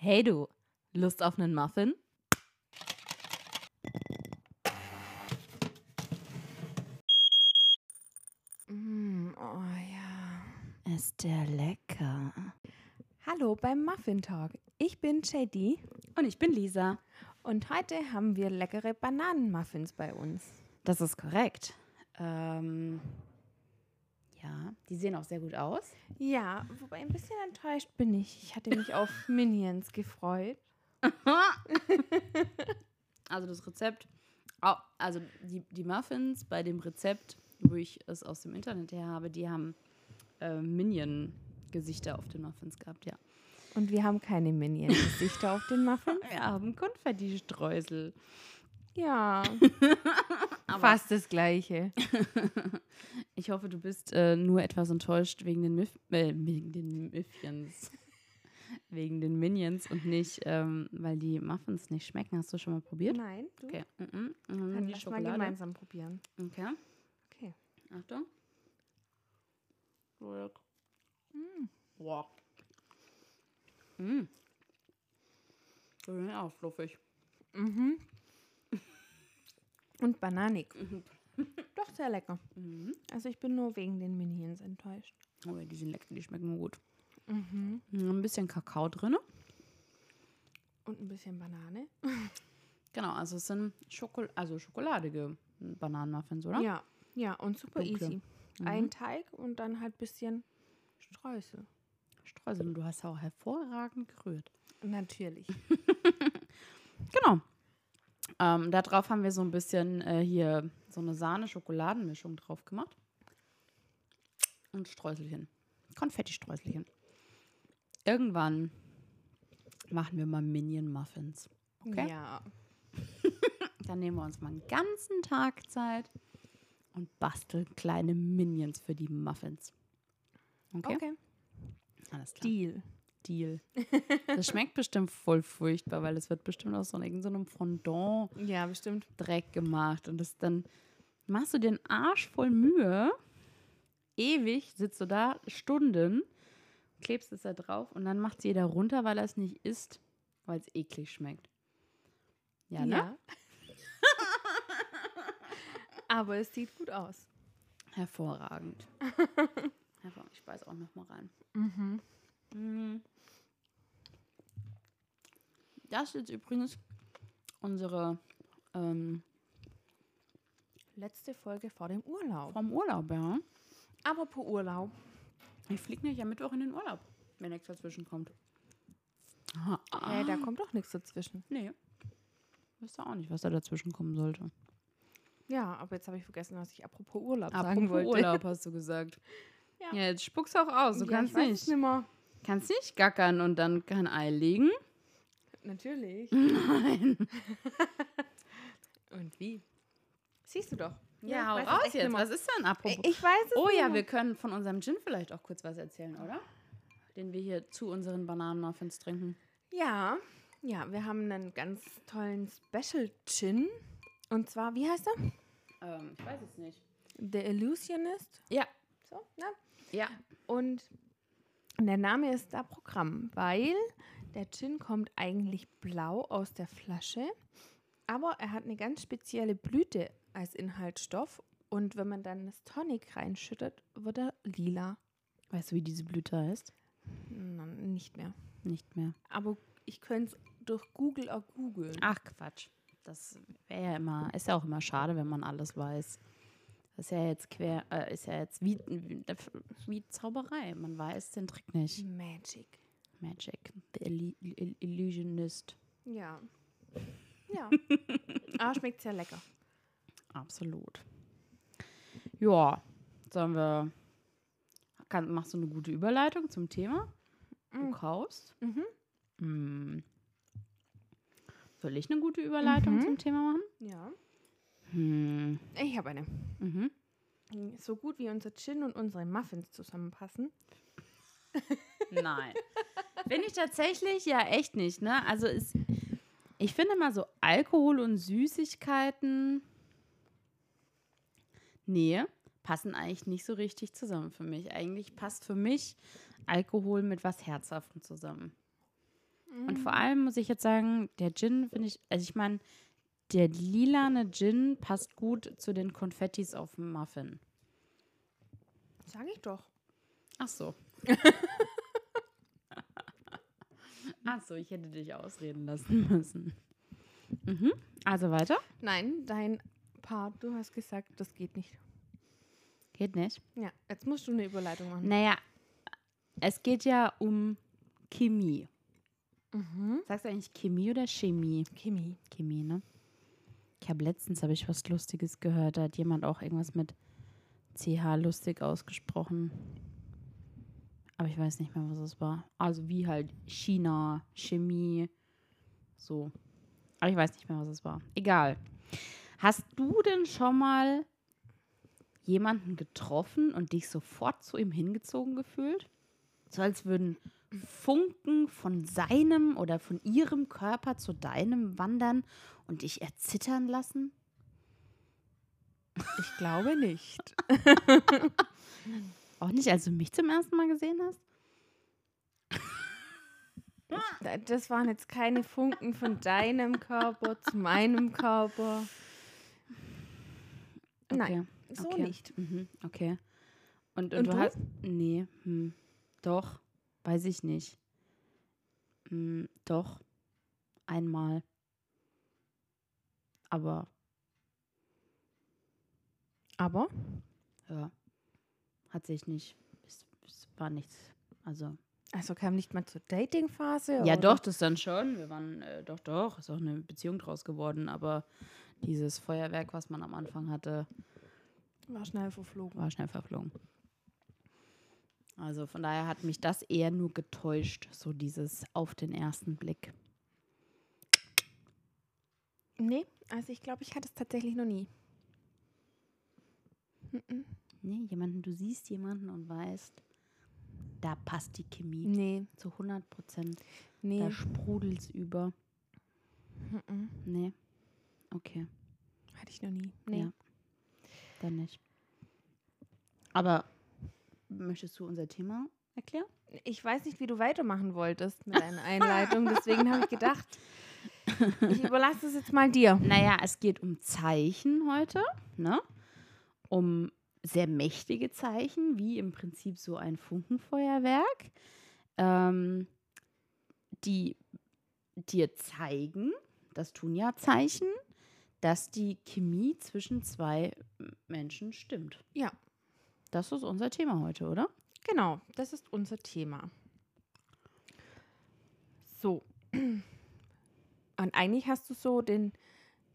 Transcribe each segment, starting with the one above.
Hey du, Lust auf einen Muffin? Mm, oh ja. Ist der lecker. Hallo beim Muffin Talk. Ich bin JD Und ich bin Lisa. und heute haben wir leckere Bananenmuffins bei uns. Das ist korrekt. Ähm, ja, die sehen auch sehr gut aus. Ja, wobei ein bisschen enttäuscht bin ich. Ich hatte mich auf Minions gefreut. Also das Rezept, au- also die, die Muffins bei dem Rezept, wo ich es aus dem Internet her habe, die haben äh, Minion-Gesichter auf den Muffins gehabt, ja. Und wir haben keine Minion-Gesichter auf den Muffins. Wir haben Konfetti-Streusel. Ja, fast das Gleiche. ich hoffe, du bist äh, nur etwas enttäuscht wegen den, Mif äh, wegen den Miffins. wegen den Minions und nicht, ähm, weil die Muffins nicht schmecken. Hast du schon mal probiert? Nein, du Okay. Mhm. Mhm. Dann Die lass mal Schokolade. gemeinsam probieren. Okay. Okay. Achtung. Wow. Mm. Die sind auch fluffig. Mhm. Und bananig. Doch sehr lecker. Mhm. Also ich bin nur wegen den Minions enttäuscht. Oh, die sind lecker, die schmecken gut. Mhm. Mm, Ein bisschen Kakao drin. Und ein bisschen Banane. Genau, also es sind Schokol also schokoladige Bananenmuffins, oder? Ja, ja, und super Dunkle. easy. Mhm. Ein Teig und dann halt ein bisschen Streusel. Streusel. Und du hast auch hervorragend gerührt. Natürlich. Genau. Ähm, da drauf haben wir so ein bisschen äh, hier so eine Sahne-Schokoladenmischung drauf gemacht. Und Streuselchen. Konfetti-Streuselchen. Irgendwann machen wir mal Minion-Muffins. Okay? Ja. Dann nehmen wir uns mal einen ganzen Tag Zeit und basteln kleine Minions für die Muffins. Okay? Okay. Alles klar. Deal. Deal. Das schmeckt bestimmt voll furchtbar, weil es wird bestimmt aus so einem Fondant Ja, bestimmt. Dreck gemacht und das dann machst du den Arsch voll Mühe. Ewig sitzt du da Stunden, klebst es da drauf und dann macht es jeder runter, weil er es nicht isst, weil es eklig schmeckt. Ja, ne? Aber es sieht gut aus. Hervorragend. Hervorragend. Ich beiß auch noch mal rein. Mhm. Mm. Das ist jetzt übrigens unsere ähm, Letzte Folge vor dem Urlaub. vom Urlaub, ja. Apropos Urlaub. Ich fliege nicht am Mittwoch in den Urlaub, wenn nichts dazwischen kommt. Aha. Äh, da kommt doch nichts dazwischen. Nee. Wüsste auch nicht, was da dazwischen kommen sollte. Ja, aber jetzt habe ich vergessen, was ich apropos Urlaub sagen Apropos wollte. Urlaub, hast du gesagt. Ja. Ja, jetzt spuck's auch aus. Du ja, kannst ich weiß nicht. nimmer. Kannst nicht gackern und dann kein Ei legen. Natürlich. Nein. Und wie? Siehst du doch. Ja, ich hau raus jetzt. Was ist denn apropos? Ich weiß es Oh ja, wir können von unserem Gin vielleicht auch kurz was erzählen, oder? Den wir hier zu unseren Bananenmuffins trinken. Ja, ja, wir haben einen ganz tollen Special Gin. Und zwar, wie heißt er? Ähm, ich weiß es nicht. The Illusionist. Ja. So, ne? Ja. Und der Name ist da Programm, weil der Gin kommt eigentlich blau aus der Flasche, aber er hat eine ganz spezielle Blüte als Inhaltsstoff. Und wenn man dann das Tonic reinschüttet, wird er lila. Weißt du, wie diese Blüte heißt? Na, nicht mehr. Nicht mehr. Aber ich könnte es durch Google auch googeln. Ach Quatsch. Das wäre ja immer, ist ja auch immer schade, wenn man alles weiß. Das ist ja jetzt quer, äh, ist ja jetzt wie, wie, wie Zauberei. Man weiß den Trick nicht. Magic. Magic. The Illu Ill- Illusionist. Ja. Ja. aber schmeckt sehr lecker. Absolut. Ja, sollen wir. Kann, machst du eine gute Überleitung zum Thema? Du Mm. kaust. Mhm. Hm. Soll ich eine gute Überleitung Mhm. zum Thema machen? Ja. Hm. Ich habe eine. Mhm. So gut wie unser Gin und unsere Muffins zusammenpassen. Nein. Finde ich tatsächlich ja echt nicht, ne? Also ist, ich finde mal so Alkohol und Süßigkeiten, nee, passen eigentlich nicht so richtig zusammen für mich. Eigentlich passt für mich Alkohol mit was Herzhaftem zusammen. Und vor allem muss ich jetzt sagen, der Gin finde ich, also ich meine, der lilane Gin passt gut zu den Konfettis auf dem Muffin. Sag ich doch. Ach so. Ach so, ich hätte dich ausreden lassen müssen. Mhm. Also weiter? Nein, dein Part, du hast gesagt, das geht nicht. Geht nicht. Ja, jetzt musst du eine Überleitung machen. Naja, es geht ja um Chemie. Mhm. Sagst du eigentlich Chemie oder Chemie? Chemie. Chemie, ne? Ich habe letztens habe ich was Lustiges gehört. Da hat jemand auch irgendwas mit CH lustig ausgesprochen. Aber ich weiß nicht mehr, was es war. Also wie halt China, Chemie, so. Aber ich weiß nicht mehr, was es war. Egal. Hast du denn schon mal jemanden getroffen und dich sofort zu ihm hingezogen gefühlt? So als würden Funken von seinem oder von ihrem Körper zu deinem wandern und dich erzittern lassen? Ich glaube nicht. Auch nicht, als du mich zum ersten Mal gesehen hast? Da- Das waren jetzt keine Funken von deinem Körper zu meinem Körper. Nein, so okay. nicht. Mhm, okay. Und, und, Und du, du? hast. Nee, hm, doch, weiß ich nicht. Hm, doch, einmal. Aber, Aber ja, hat sich nicht. Es, es war nichts. Also. also kam nicht mal zur Dating-Phase? Ja, oder? doch, das dann schon. Wir waren, äh, doch, doch, ist auch eine Beziehung draus geworden, aber dieses Feuerwerk, was man am Anfang hatte, War schnell verflogen. war schnell verflogen. Also von daher hat mich das eher nur getäuscht, so dieses auf den ersten Blick. Nee, also ich glaube, ich hatte es tatsächlich noch nie. Mhm. Nee, jemanden, du siehst jemanden und weißt, da passt die Chemie Nee, zu 100 Prozent. nee. Da sprudelt's über. Mhm. Nee. Okay, Hatte ich noch nie. Nee. Ja. dann nicht. Aber möchtest du unser Thema erklären? Ich weiß nicht, wie du weitermachen wolltest mit deiner Einleitung, deswegen habe ich gedacht, ich überlasse es jetzt mal dir. Naja, es geht um Zeichen heute, ne? Um sehr mächtige Zeichen, wie im Prinzip so ein Funkenfeuerwerk, ähm, die dir zeigen, das tun ja Zeichen, dass die Chemie zwischen zwei Menschen stimmt. Ja. Das ist unser Thema heute, oder? Genau, das ist unser Thema. So. Und eigentlich hast du so den,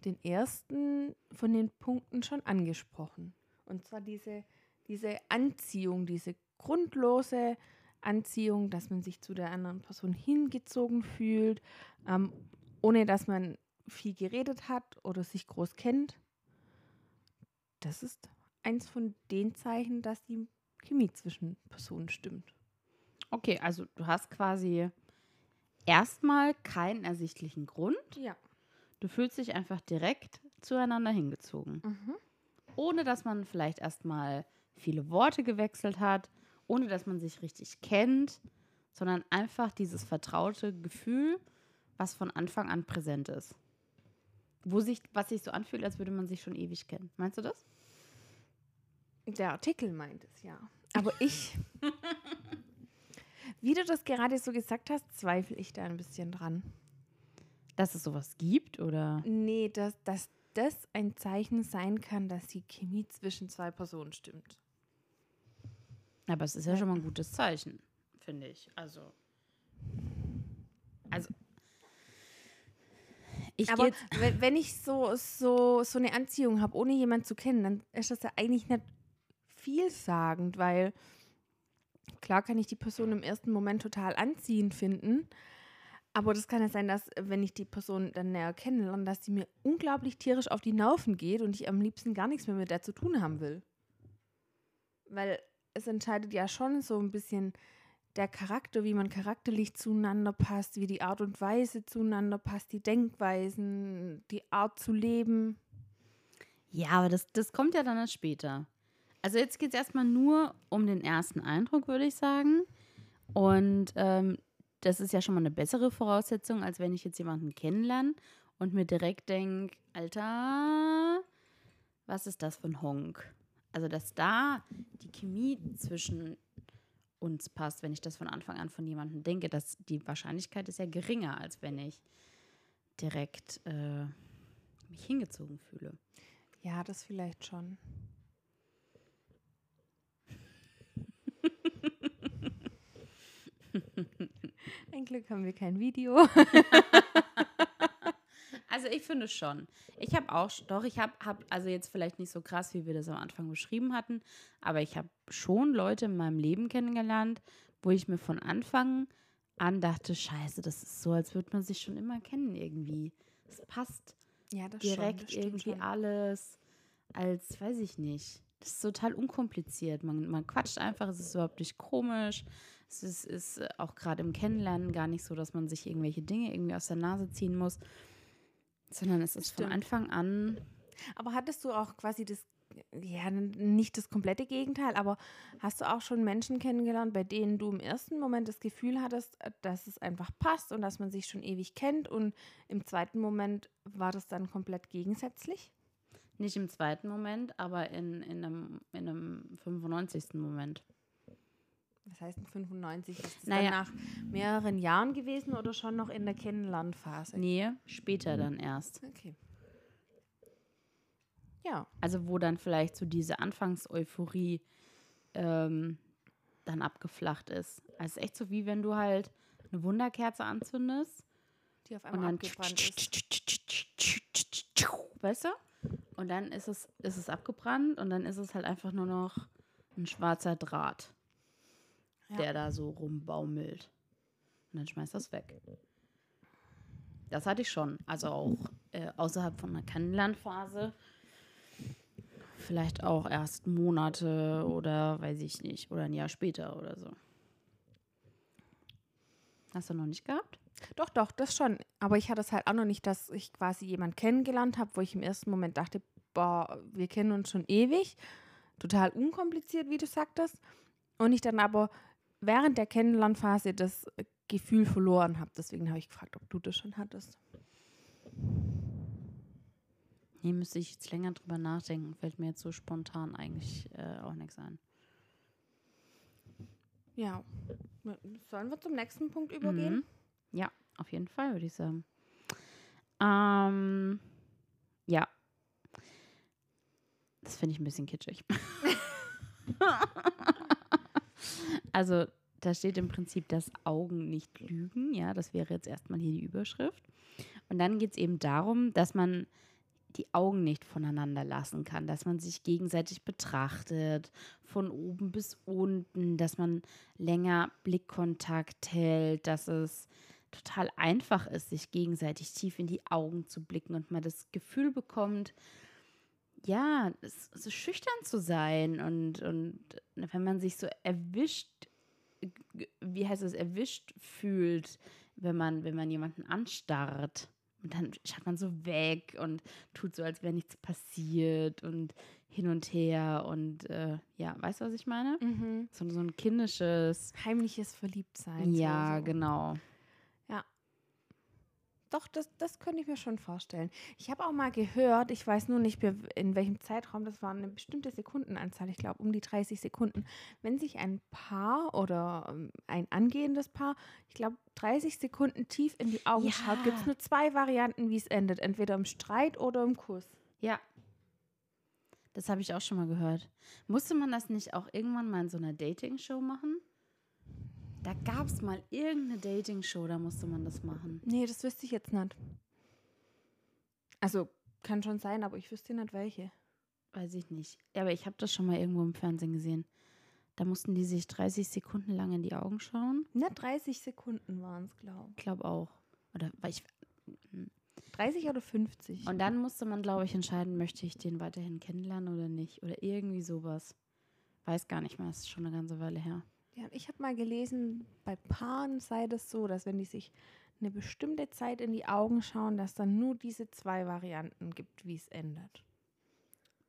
den ersten von den Punkten schon angesprochen. Und zwar diese, diese Anziehung, diese grundlose Anziehung, dass man sich zu der anderen Person hingezogen fühlt, ähm, ohne dass man viel geredet hat oder sich groß kennt. Das ist eins von den Zeichen, dass die Chemie zwischen Personen stimmt. Okay, also du hast quasi erstmal keinen ersichtlichen Grund. Ja. Du fühlst dich einfach direkt zueinander hingezogen. Mhm. ohne dass man vielleicht erstmal viele Worte gewechselt hat, ohne dass man sich richtig kennt, sondern einfach dieses vertraute Gefühl, was von Anfang an präsent ist. Wo sich, was sich so anfühlt, als würde man sich schon ewig kennen. Meinst du das? Der Artikel meint es, ja. Aber ich, wie du das gerade so gesagt hast, zweifle ich da ein bisschen dran. Dass es sowas gibt oder? Nee, dass, dass das ein Zeichen sein kann, dass die Chemie zwischen zwei Personen stimmt. Aber es ist ja schon mal ein gutes Zeichen, finde ich. Also. Also. Ich Aber wenn ich so, so, so eine Anziehung habe, ohne jemanden zu kennen, dann ist das ja eigentlich nicht vielsagend, weil klar kann ich die Person im ersten Moment total anziehend finden, aber das kann ja sein, dass wenn ich die Person dann näher kennenlerne, dass sie mir unglaublich tierisch auf die Nerven geht und ich am liebsten gar nichts mehr mit der zu tun haben will. Weil es entscheidet ja schon so ein bisschen der Charakter, wie man charakterlich zueinander passt, wie die Art und Weise zueinander passt, die Denkweisen, die Art zu leben. Ja, aber das, das kommt ja dann erst später. Also jetzt geht es erstmal nur um den ersten Eindruck, würde ich sagen. Und ähm, das ist ja schon mal eine bessere Voraussetzung, als wenn ich jetzt jemanden kennenlerne und mir direkt denke, Alter, was ist das für ein Honk? Also, dass da die Chemie zwischen uns passt, wenn ich das von Anfang an von jemandem denke, dass die Wahrscheinlichkeit ist ja geringer, als wenn ich direkt äh, mich hingezogen fühle. Ja, das vielleicht schon. Ein Glück haben wir kein Video. Also ich finde schon. Ich habe auch, doch, ich habe, hab, also jetzt vielleicht nicht so krass, wie wir das am Anfang beschrieben hatten, aber ich habe schon Leute in meinem Leben kennengelernt, wo ich mir von Anfang an dachte, scheiße, das ist so, als würde man sich schon immer kennen irgendwie. Es passt Ja, das direkt schon, irgendwie schon. alles, als, weiß ich nicht. Das ist total unkompliziert. Man, man quatscht einfach, es ist überhaupt nicht komisch. Es ist, ist äh, auch gerade im Kennenlernen gar nicht so, dass man sich irgendwelche Dinge irgendwie aus der Nase ziehen muss, sondern es ist von Stimmt. Anfang an Aber hattest du auch quasi das, ja, nicht das komplette Gegenteil, aber hast du auch schon Menschen kennengelernt, bei denen du im ersten Moment das Gefühl hattest, äh, dass es einfach passt und dass man sich schon ewig kennt und im zweiten Moment war das dann komplett gegensätzlich? Nicht im zweiten Moment, aber in, in, einem, in einem 95. Moment. Was heißt denn 95? Ist das Naja. dann nach mehreren Jahren gewesen oder schon noch in der Kennenlernphase? Nee, später dann erst. Okay. Ja, Also wo dann vielleicht so diese Anfangseuphorie ähm, dann abgeflacht ist. Also echt so wie wenn du halt eine Wunderkerze anzündest die auf und einmal dann abgebrannt ist. weißt du? Und dann ist es, ist es abgebrannt und dann ist es halt einfach nur noch ein schwarzer Draht, Ja. der da so rumbaumelt. Und dann schmeißt das weg. Das hatte ich schon. Also auch äh, außerhalb von einer Kennenlernphase. Vielleicht auch erst Monate oder weiß ich nicht. Oder ein Jahr später oder so. Hast du noch nicht gehabt? Doch, doch, das schon. Aber ich hatte es halt auch noch nicht, dass ich quasi jemanden kennengelernt habe, wo ich im ersten Moment dachte, boah, wir kennen uns schon ewig. Total unkompliziert, wie du sagtest. Und ich dann aber während der Kennenlernphase das Gefühl verloren habe. Deswegen habe ich gefragt, ob du das schon hattest. Nee, müsste ich jetzt länger drüber nachdenken. Fällt mir jetzt so spontan eigentlich äh, auch nichts ein. Ja. Sollen wir zum nächsten Punkt übergehen? Mhm. Ja, auf jeden Fall, würde ich sagen. Ähm, ja. Das finde ich ein bisschen kitschig. also, da steht im Prinzip, dass Augen nicht lügen. Ja, das wäre jetzt erstmal hier die Überschrift. Und dann geht es eben darum, dass man die Augen nicht voneinander lassen kann, dass man sich gegenseitig betrachtet, von oben bis unten, dass man länger Blickkontakt hält, dass es total einfach ist, sich gegenseitig tief in die Augen zu blicken und man das Gefühl bekommt, ja, so schüchtern zu sein und, und wenn man sich so erwischt, wie heißt es, erwischt fühlt, wenn man, wenn man jemanden anstarrt. Und dann schaut man so weg und tut so, als wäre nichts passiert und hin und her und äh, ja, weißt du, was ich meine? Mhm. So, so ein kindisches, Heimliches Verliebtsein. ja, so. genau. Doch, das, das könnte ich mir schon vorstellen. Ich habe auch mal gehört, ich weiß nur nicht in welchem Zeitraum, das war eine bestimmte Sekundenanzahl, ich glaube um die 30 Sekunden. Wenn sich ein Paar oder ähm, ein angehendes Paar, ich glaube 30 Sekunden tief in die Augen Ja. schaut, gibt es nur zwei Varianten, wie es endet. Entweder im Streit oder im Kuss. Ja. Das habe ich auch schon mal gehört. Musste man das nicht auch irgendwann mal in so einer Dating-Show machen? Da gab es mal irgendeine Dating-Show, da musste man das machen. Nee, das wüsste ich jetzt nicht. Also, kann schon sein, aber ich wüsste nicht welche. Weiß ich nicht. Ja, aber ich habe das schon mal irgendwo im Fernsehen gesehen. Da mussten die sich 30 Sekunden lang in die Augen schauen. Ne, 30 Sekunden waren es, glaube Ich glaube auch. Oder weil ich. ich. 30 oder 50? Und dann musste man, glaube ich, entscheiden, möchte ich den weiterhin kennenlernen oder nicht. Oder irgendwie sowas. Weiß gar nicht mehr, das ist schon eine ganze Weile her. Ja, ich habe mal gelesen, bei Paaren sei das so, dass wenn die sich eine bestimmte Zeit in die Augen schauen, dass dann nur diese zwei Varianten gibt, wie es endet.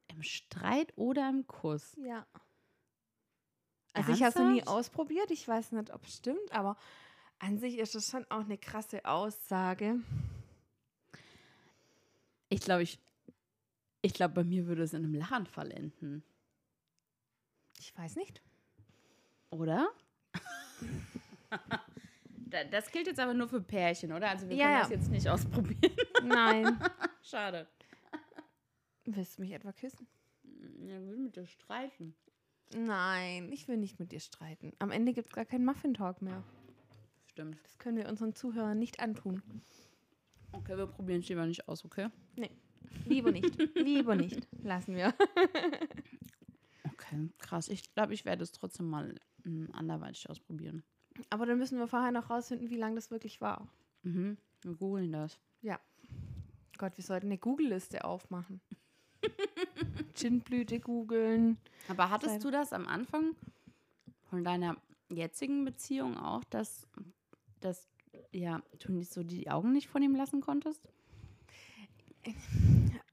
Im Streit oder im Kuss? Ja. Also ich habe es noch nie ausprobiert, ich weiß nicht, ob es stimmt, aber An sich ist das schon auch eine krasse Aussage. Ich glaube, ich, ich glaube, bei mir würde es in einem Lachanfall enden. Ich weiß nicht. Oder? Da- das gilt jetzt aber nur für Pärchen, oder? Also wir Ja, können ja. das jetzt nicht ausprobieren. Nein. Schade. Willst du mich etwa küssen? Ja, will mit dir streiten. Nein, ich will nicht mit dir streiten. Am Ende gibt es gar keinen Muffin-Talk mehr. Stimmt. Das können wir unseren Zuhörern nicht antun. Okay, wir probieren es lieber nicht aus, okay? Lieber nicht. Lieber nicht. Lassen wir. Okay, krass. Ich glaube, ich werde es trotzdem mal mm, anderweitig ausprobieren. Aber dann müssen wir vorher noch rausfinden, wie lange das wirklich war. Mhm. Wir googeln das. Gott, wir sollten eine Google-Liste aufmachen. Ginblüte googeln. Aber hattest du das am Anfang von deiner jetzigen Beziehung auch, dass, dass ja, du nicht so die Augen nicht von ihm lassen konntest?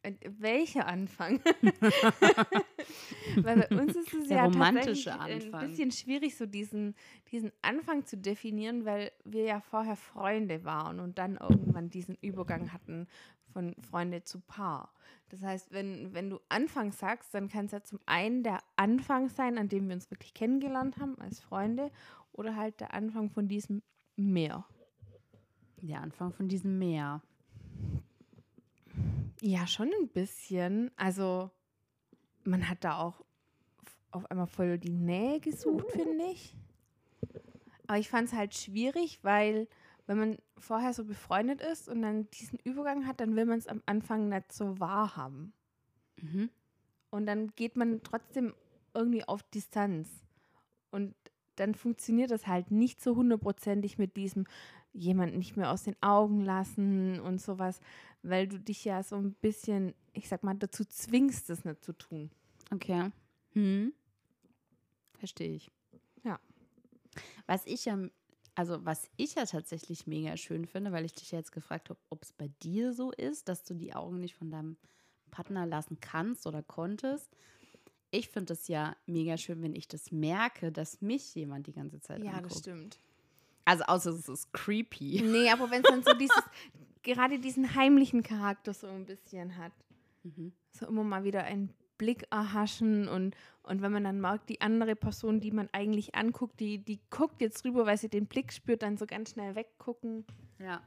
Äh, Welcher Anfang? Weil bei uns ist es ja tatsächlich Anfang. ein bisschen schwierig, so diesen, diesen Anfang zu definieren, weil wir ja vorher Freunde waren und dann irgendwann diesen Übergang hatten von Freunde zu Paar. Das heißt, wenn, wenn du Anfang sagst, dann kann es ja zum einen der Anfang sein, an dem wir uns wirklich kennengelernt haben als Freunde, oder halt der Anfang von diesem Meer. Der Anfang von diesem Meer. Ja, schon ein bisschen. Also, man hat da auch auf einmal voll die Nähe gesucht, finde ich. Aber ich fand es halt schwierig, weil, wenn man vorher so befreundet ist und dann diesen Übergang hat, dann will man es am Anfang nicht so wahrhaben. Mhm. Und dann geht man trotzdem irgendwie auf Distanz. Und dann funktioniert das halt nicht so hundertprozentig mit diesem jemand nicht mehr aus den Augen lassen und sowas, weil du dich ja so ein bisschen, ich sag mal, dazu zwingst, das nicht zu tun. Okay. Hm. Verstehe ich. Ja. Was ich ja, also was ich ja tatsächlich mega schön finde, weil ich dich ja jetzt gefragt habe, ob es bei dir so ist, dass du die Augen nicht von deinem Partner lassen kannst oder konntest. Ich finde es ja mega schön, wenn ich das merke, dass mich jemand die ganze Zeit anguckt. stimmt. Also außer es ist creepy. Nee, aber wenn es dann so dieses, gerade diesen heimlichen Charakter so ein bisschen hat. Mhm. so immer mal wieder einen Blick erhaschen und, und wenn man dann merkt, die andere Person, die man eigentlich anguckt, die, die guckt jetzt rüber, weil sie den Blick spürt, dann so ganz schnell weggucken. Ja,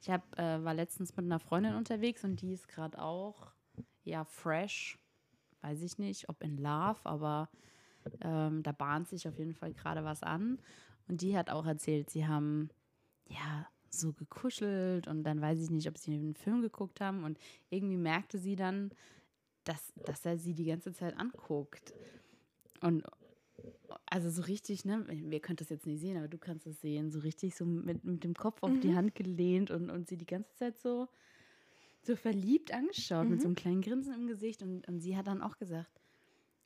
ich hab, äh, war letztens mit einer Freundin unterwegs und die ist gerade auch, ja, fresh. Weiß ich nicht, ob in Love, aber ähm, da bahnt sich auf jeden Fall gerade was an. Und die hat auch erzählt, sie haben, ja, so gekuschelt und dann weiß ich nicht, ob sie einen Film geguckt haben und irgendwie merkte sie dann, dass, dass er sie die ganze Zeit anguckt. Und also so richtig, ne, wir können das jetzt nicht sehen, aber du kannst es sehen, so richtig so mit, mit dem Kopf auf die Mhm. Hand gelehnt und, und sie die ganze Zeit so, so verliebt angeschaut, mit so einem kleinen Grinsen im Gesicht. Und, und sie hat dann auch gesagt,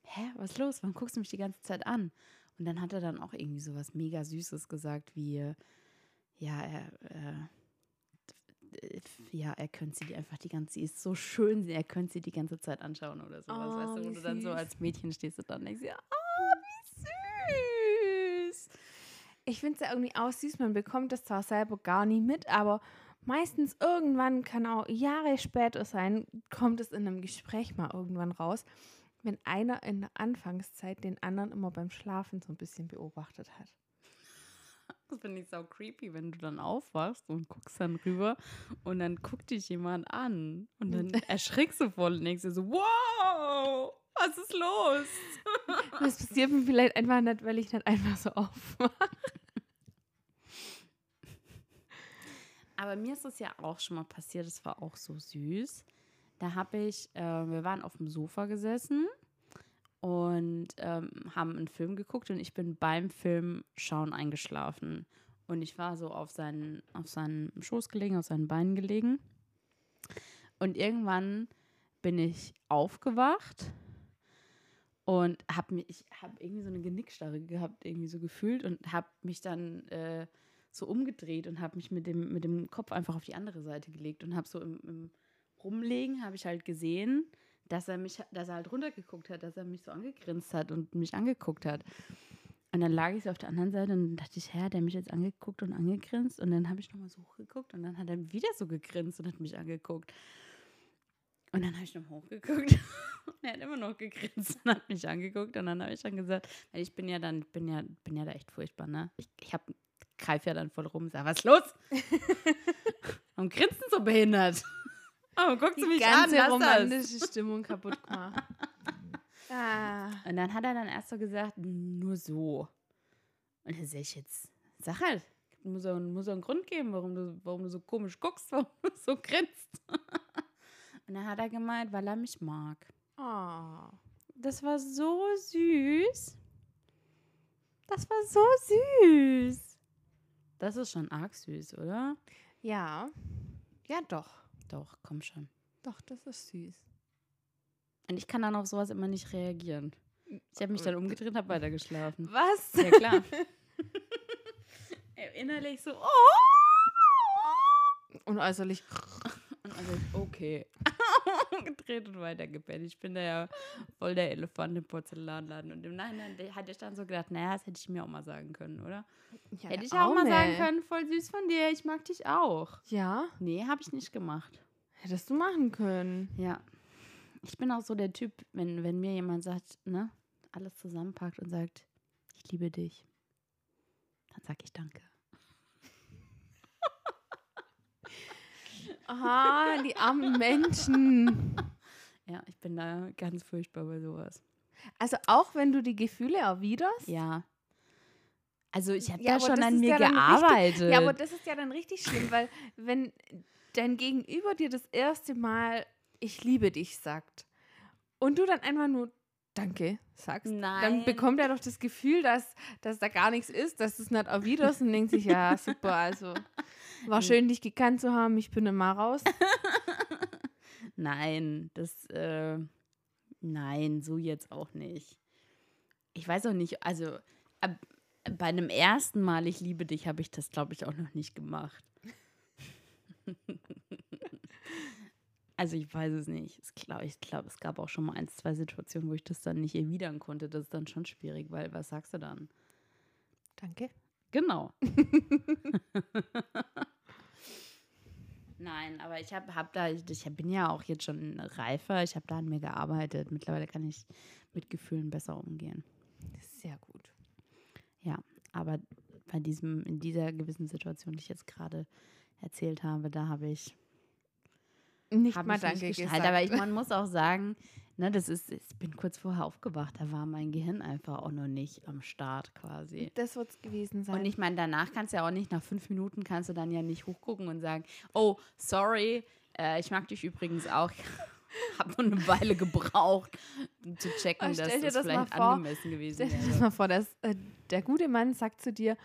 hä, was ist los? Warum guckst du mich die ganze Zeit an? Und dann hat er dann auch irgendwie so was mega Süßes gesagt, wie, ja, er, äh, ja, er könnte sie einfach die ganze, sie ist so schön, er könnte sie die ganze Zeit anschauen oder sowas, Oh, weißt du, wo du dann so als Mädchen stehst und dann denkst, ja, oh, wie süß. Ich finde es ja irgendwie auch süß, man bekommt das zwar selber gar nicht mit, aber meistens irgendwann kann auch Jahre später sein, kommt es in einem Gespräch mal irgendwann raus, wenn einer in der Anfangszeit den anderen immer beim Schlafen so ein bisschen beobachtet hat. Das finde ich so creepy, wenn du dann aufwachst und guckst dann rüber und dann guckt dich jemand an und dann erschrickst du voll und denkst dir so, wow, was ist los? Das passiert mir vielleicht einfach nicht, weil ich nicht einfach so aufwache. Aber mir ist es ja auch schon mal passiert, es war auch so süß. Da habe ich, äh, wir waren auf dem Sofa gesessen und ähm, haben einen Film geguckt und ich bin beim Film schauen eingeschlafen. Und ich war so auf seinen, auf seinen Schoß gelegen, auf seinen Beinen gelegen. Und irgendwann bin ich aufgewacht und habe mich, ich habe irgendwie so eine Genickstarre gehabt, irgendwie so gefühlt und habe mich dann äh, so umgedreht und habe mich mit dem, mit dem Kopf einfach auf die andere Seite gelegt und habe so im, im Rumlegen, habe ich halt gesehen, dass er mich, dass er halt runtergeguckt hat, dass er mich so angegrinst hat und mich angeguckt hat. Und dann lag ich so auf der anderen Seite und dachte ich, hä, hat er mich jetzt angeguckt und angegrinst? Und dann habe ich nochmal so hochgeguckt und dann hat er wieder so gegrinst und hat mich angeguckt. Und dann habe ich nochmal hochgeguckt und er hat immer noch gegrinst und hat mich angeguckt. Und dann habe ich dann gesagt, weil ich bin ja dann, bin ja, bin ja da echt furchtbar, ne? Ich, ich habe greife ja dann voll rum und sage, was ist los? Warum grinst du so behindert? Warum guckst du Die mich ganze an? Lass das. romantische Stimmung kaputt gemacht. ah. Und dann hat er dann erst so gesagt, nur so. Und dann sag ich jetzt, sag halt, muss auch, muss auch einen Grund geben, warum du, warum du so komisch guckst, warum du so grinst. Und dann hat er gemeint, weil er mich mag. Oh. Das war so süß. Das war so süß. Das ist schon arg süß, oder? Ja. Ja, doch. Doch, komm schon. Doch, das ist süß. Und ich kann dann auf sowas immer nicht reagieren. Ich habe mich dann umgedreht und habe weitergeschlafen. Was? Ja, klar. Innerlich so, oh! Und äußerlich. Und also, okay. Gedreht und weitergepennt. Ich bin da ja voll der Elefant im Porzellanladen. Und im Nachhinein hatte ich dann so gedacht, naja, das hätte ich mir auch mal sagen können, oder? Ja, hätte ich der auch mal sagen können, voll süß von dir, ich mag dich auch. Ja, Nee, habe ich nicht gemacht. hättest du machen können. Ja. Ich bin auch so der Typ, wenn, wenn mir jemand sagt, ne, alles zusammenpackt und sagt, ich liebe dich, dann sag ich danke. Aha, die armen Menschen. Ja, ich bin da ganz furchtbar bei sowas. Also auch wenn du die Gefühle erwiderst? Ja. Also ich habe Ja, aber schon an mir ja gearbeitet. Ja, aber das ist ja dann richtig schlimm, weil wenn dein Gegenüber dir das erste Mal ich liebe dich sagt und du dann einfach nur Danke sagst, dann Nein. bekommt er doch das Gefühl, dass, dass da gar nichts ist, dass es nicht erwiderst und denkt sich, ja, super, also war schön, dich gekannt zu haben, ich bin dann mal raus. Nein, das, äh, nein, so jetzt auch nicht. Ich weiß auch nicht, also ab, bei einem ersten Mal, ich liebe dich, habe ich das, glaube ich, auch noch nicht gemacht. also ich weiß es nicht. Glaub, ich glaube, es gab auch schon mal ein, zwei Situationen, wo ich das dann nicht erwidern konnte. Das ist dann schon schwierig, weil was sagst du dann? Danke. Genau. Nein, aber ich habe hab da, ich, bin ja auch jetzt schon reifer, ich habe da an mir gearbeitet. Mittlerweile kann ich mit Gefühlen besser umgehen. Sehr gut. Aber bei diesem, in dieser gewissen Situation, die ich jetzt gerade erzählt habe, da habe ich, Nicht mal Danke nicht gesagt. Aber ich, man muss auch sagen, ne, das ist, ich bin kurz vorher aufgewacht, da war mein Gehirn einfach auch noch nicht am Start quasi. das wird es gewesen sein. Und ich meine, danach kannst du ja auch nicht, nach fünf Minuten kannst du dann ja nicht hochgucken und sagen, oh, sorry, äh, ich mag dich übrigens auch. Ich habe nur eine Weile gebraucht, um zu checken, Oh, dass das, das vielleicht vor. angemessen gewesen Stell dir das wäre. mal vor, dass äh, der gute Mann sagt zu dir,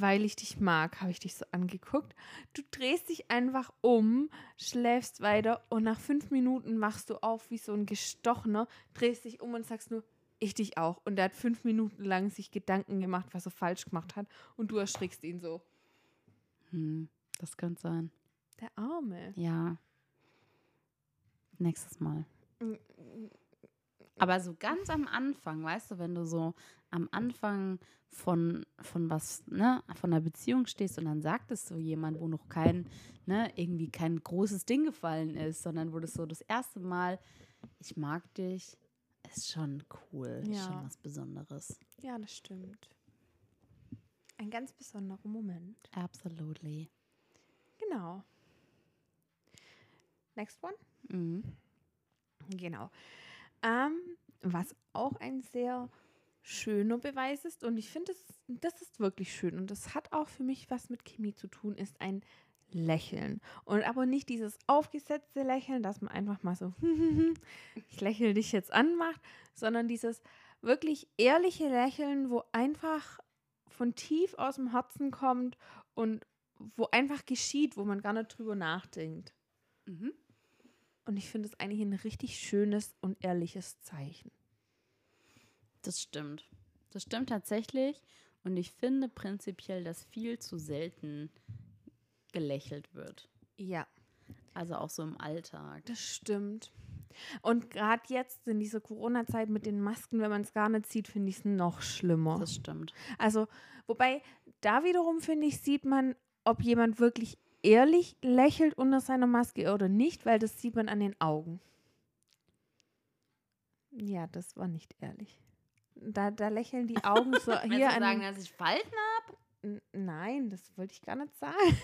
weil ich dich mag, habe ich dich so angeguckt. Du drehst dich einfach um, schläfst weiter und nach fünf Minuten machst du auf wie so ein Gestochener, drehst dich um und sagst nur, ich dich auch. Und er hat fünf Minuten lang sich Gedanken gemacht, was er falsch gemacht hat und du erschrickst ihn so. Hm, das könnte sein. Der Arme. Ja. Nächstes Mal. Aber so ganz am Anfang, weißt du, wenn du so am Anfang von, von was, ne, von einer Beziehung stehst und dann sagt es so jemand, wo noch kein, ne, irgendwie kein großes Ding gefallen ist, sondern wo das so das erste Mal, ich mag dich, ist schon cool, ist schon Ja. was Besonderes. Ja, das stimmt. Ein ganz besonderer Moment. Absolutely. Genau. Next one. Mhm. Genau. Ähm, was auch ein sehr schöner Beweis ist, und ich finde, das, das ist wirklich schön, und das hat auch für mich was mit Chemie zu tun, ist ein Lächeln. Und aber nicht dieses aufgesetzte Lächeln, dass man einfach mal so, ich lächle dich jetzt an macht, sondern dieses wirklich ehrliche Lächeln, wo einfach von tief aus dem Herzen kommt und wo einfach geschieht, wo man gar nicht drüber nachdenkt. Mhm. Und ich finde es eigentlich ein richtig schönes und ehrliches Zeichen. Das stimmt. Das stimmt tatsächlich. Und ich finde prinzipiell, dass viel zu selten gelächelt wird. Ja, Also auch so im Alltag. das stimmt. Und gerade jetzt in dieser Corona-Zeit mit den Masken, wenn man es gar nicht sieht, finde ich es noch schlimmer. Das stimmt. Also, wobei, da wiederum, finde ich, sieht man, ob jemand wirklich ehrlich lächelt unter seiner Maske oder nicht, weil das sieht man an den Augen. Ja, das war nicht ehrlich. Da, da lächeln die Augen so Willst hier du an. sagen, dass ich Falten habe? Nein, das wollte ich gar nicht sagen.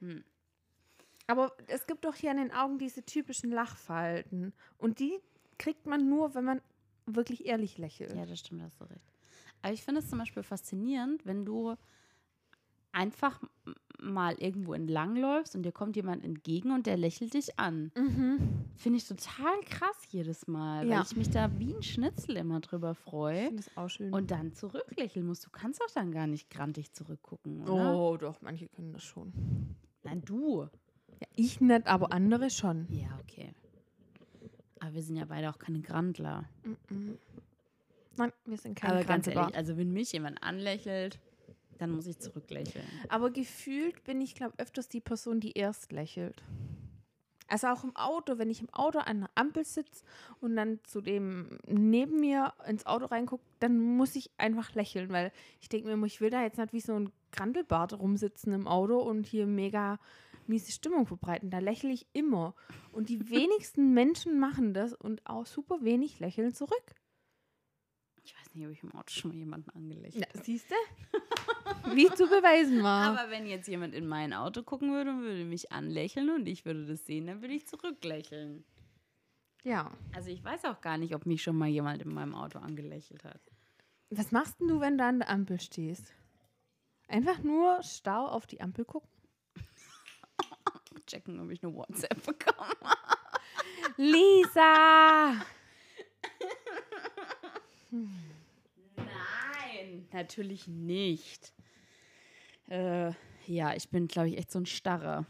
Hm. Aber es gibt doch hier an den Augen diese typischen Lachfalten. Und die kriegt man nur, wenn man wirklich ehrlich lächelt. Ja, das stimmt, hast du recht. Aber ich finde es zum Beispiel faszinierend, wenn du einfach mal irgendwo entlang läufst und dir kommt jemand entgegen und der lächelt dich an. Mhm. Finde ich total krass jedes Mal, Ja. weil ich mich da wie ein Schnitzel immer drüber Ich freue. finde das auch schön. Und dann zurücklächeln musst. Du kannst doch dann gar nicht grantig zurückgucken, oder? oh, doch, manche können das schon. Nein, du. Ja, ich nicht, aber andere schon. Ja, okay. Aber wir sind ja beide auch keine Grandler. Mhm. Nein, wir sind kein Aber ganz Kranzebart. ehrlich, also wenn mich jemand anlächelt, dann muss ich zurücklächeln. Aber gefühlt bin ich, glaube öfters die Person, die erst lächelt. Also auch im Auto, wenn ich im Auto an einer Ampel sitze und dann zu dem neben mir ins Auto reingucke, dann muss ich einfach lächeln, weil ich denke mir immer, ich will da jetzt nicht wie so ein Grandelbart rumsitzen im Auto und hier mega miese Stimmung verbreiten. Da lächle ich immer. Und die wenigsten Menschen machen das und auch super wenig lächeln zurück. Ich weiß nicht, ob ich im Auto schon mal jemanden angelächelt Ja, siehst du? Wie zu beweisen war. Aber wenn jetzt jemand in mein Auto gucken würde und würde mich anlächeln und ich würde das sehen, dann würde ich zurücklächeln. ja. Also ich weiß auch gar nicht, ob mich schon mal jemand in meinem Auto angelächelt hat. Was machst denn du, wenn du an der Ampel stehst? Einfach nur Stau auf die Ampel gucken? Checken, ob ich eine WhatsApp bekomme. Lisa! Nein, natürlich nicht. Äh, ja, ich bin, glaube ich, echt so ein Starrer.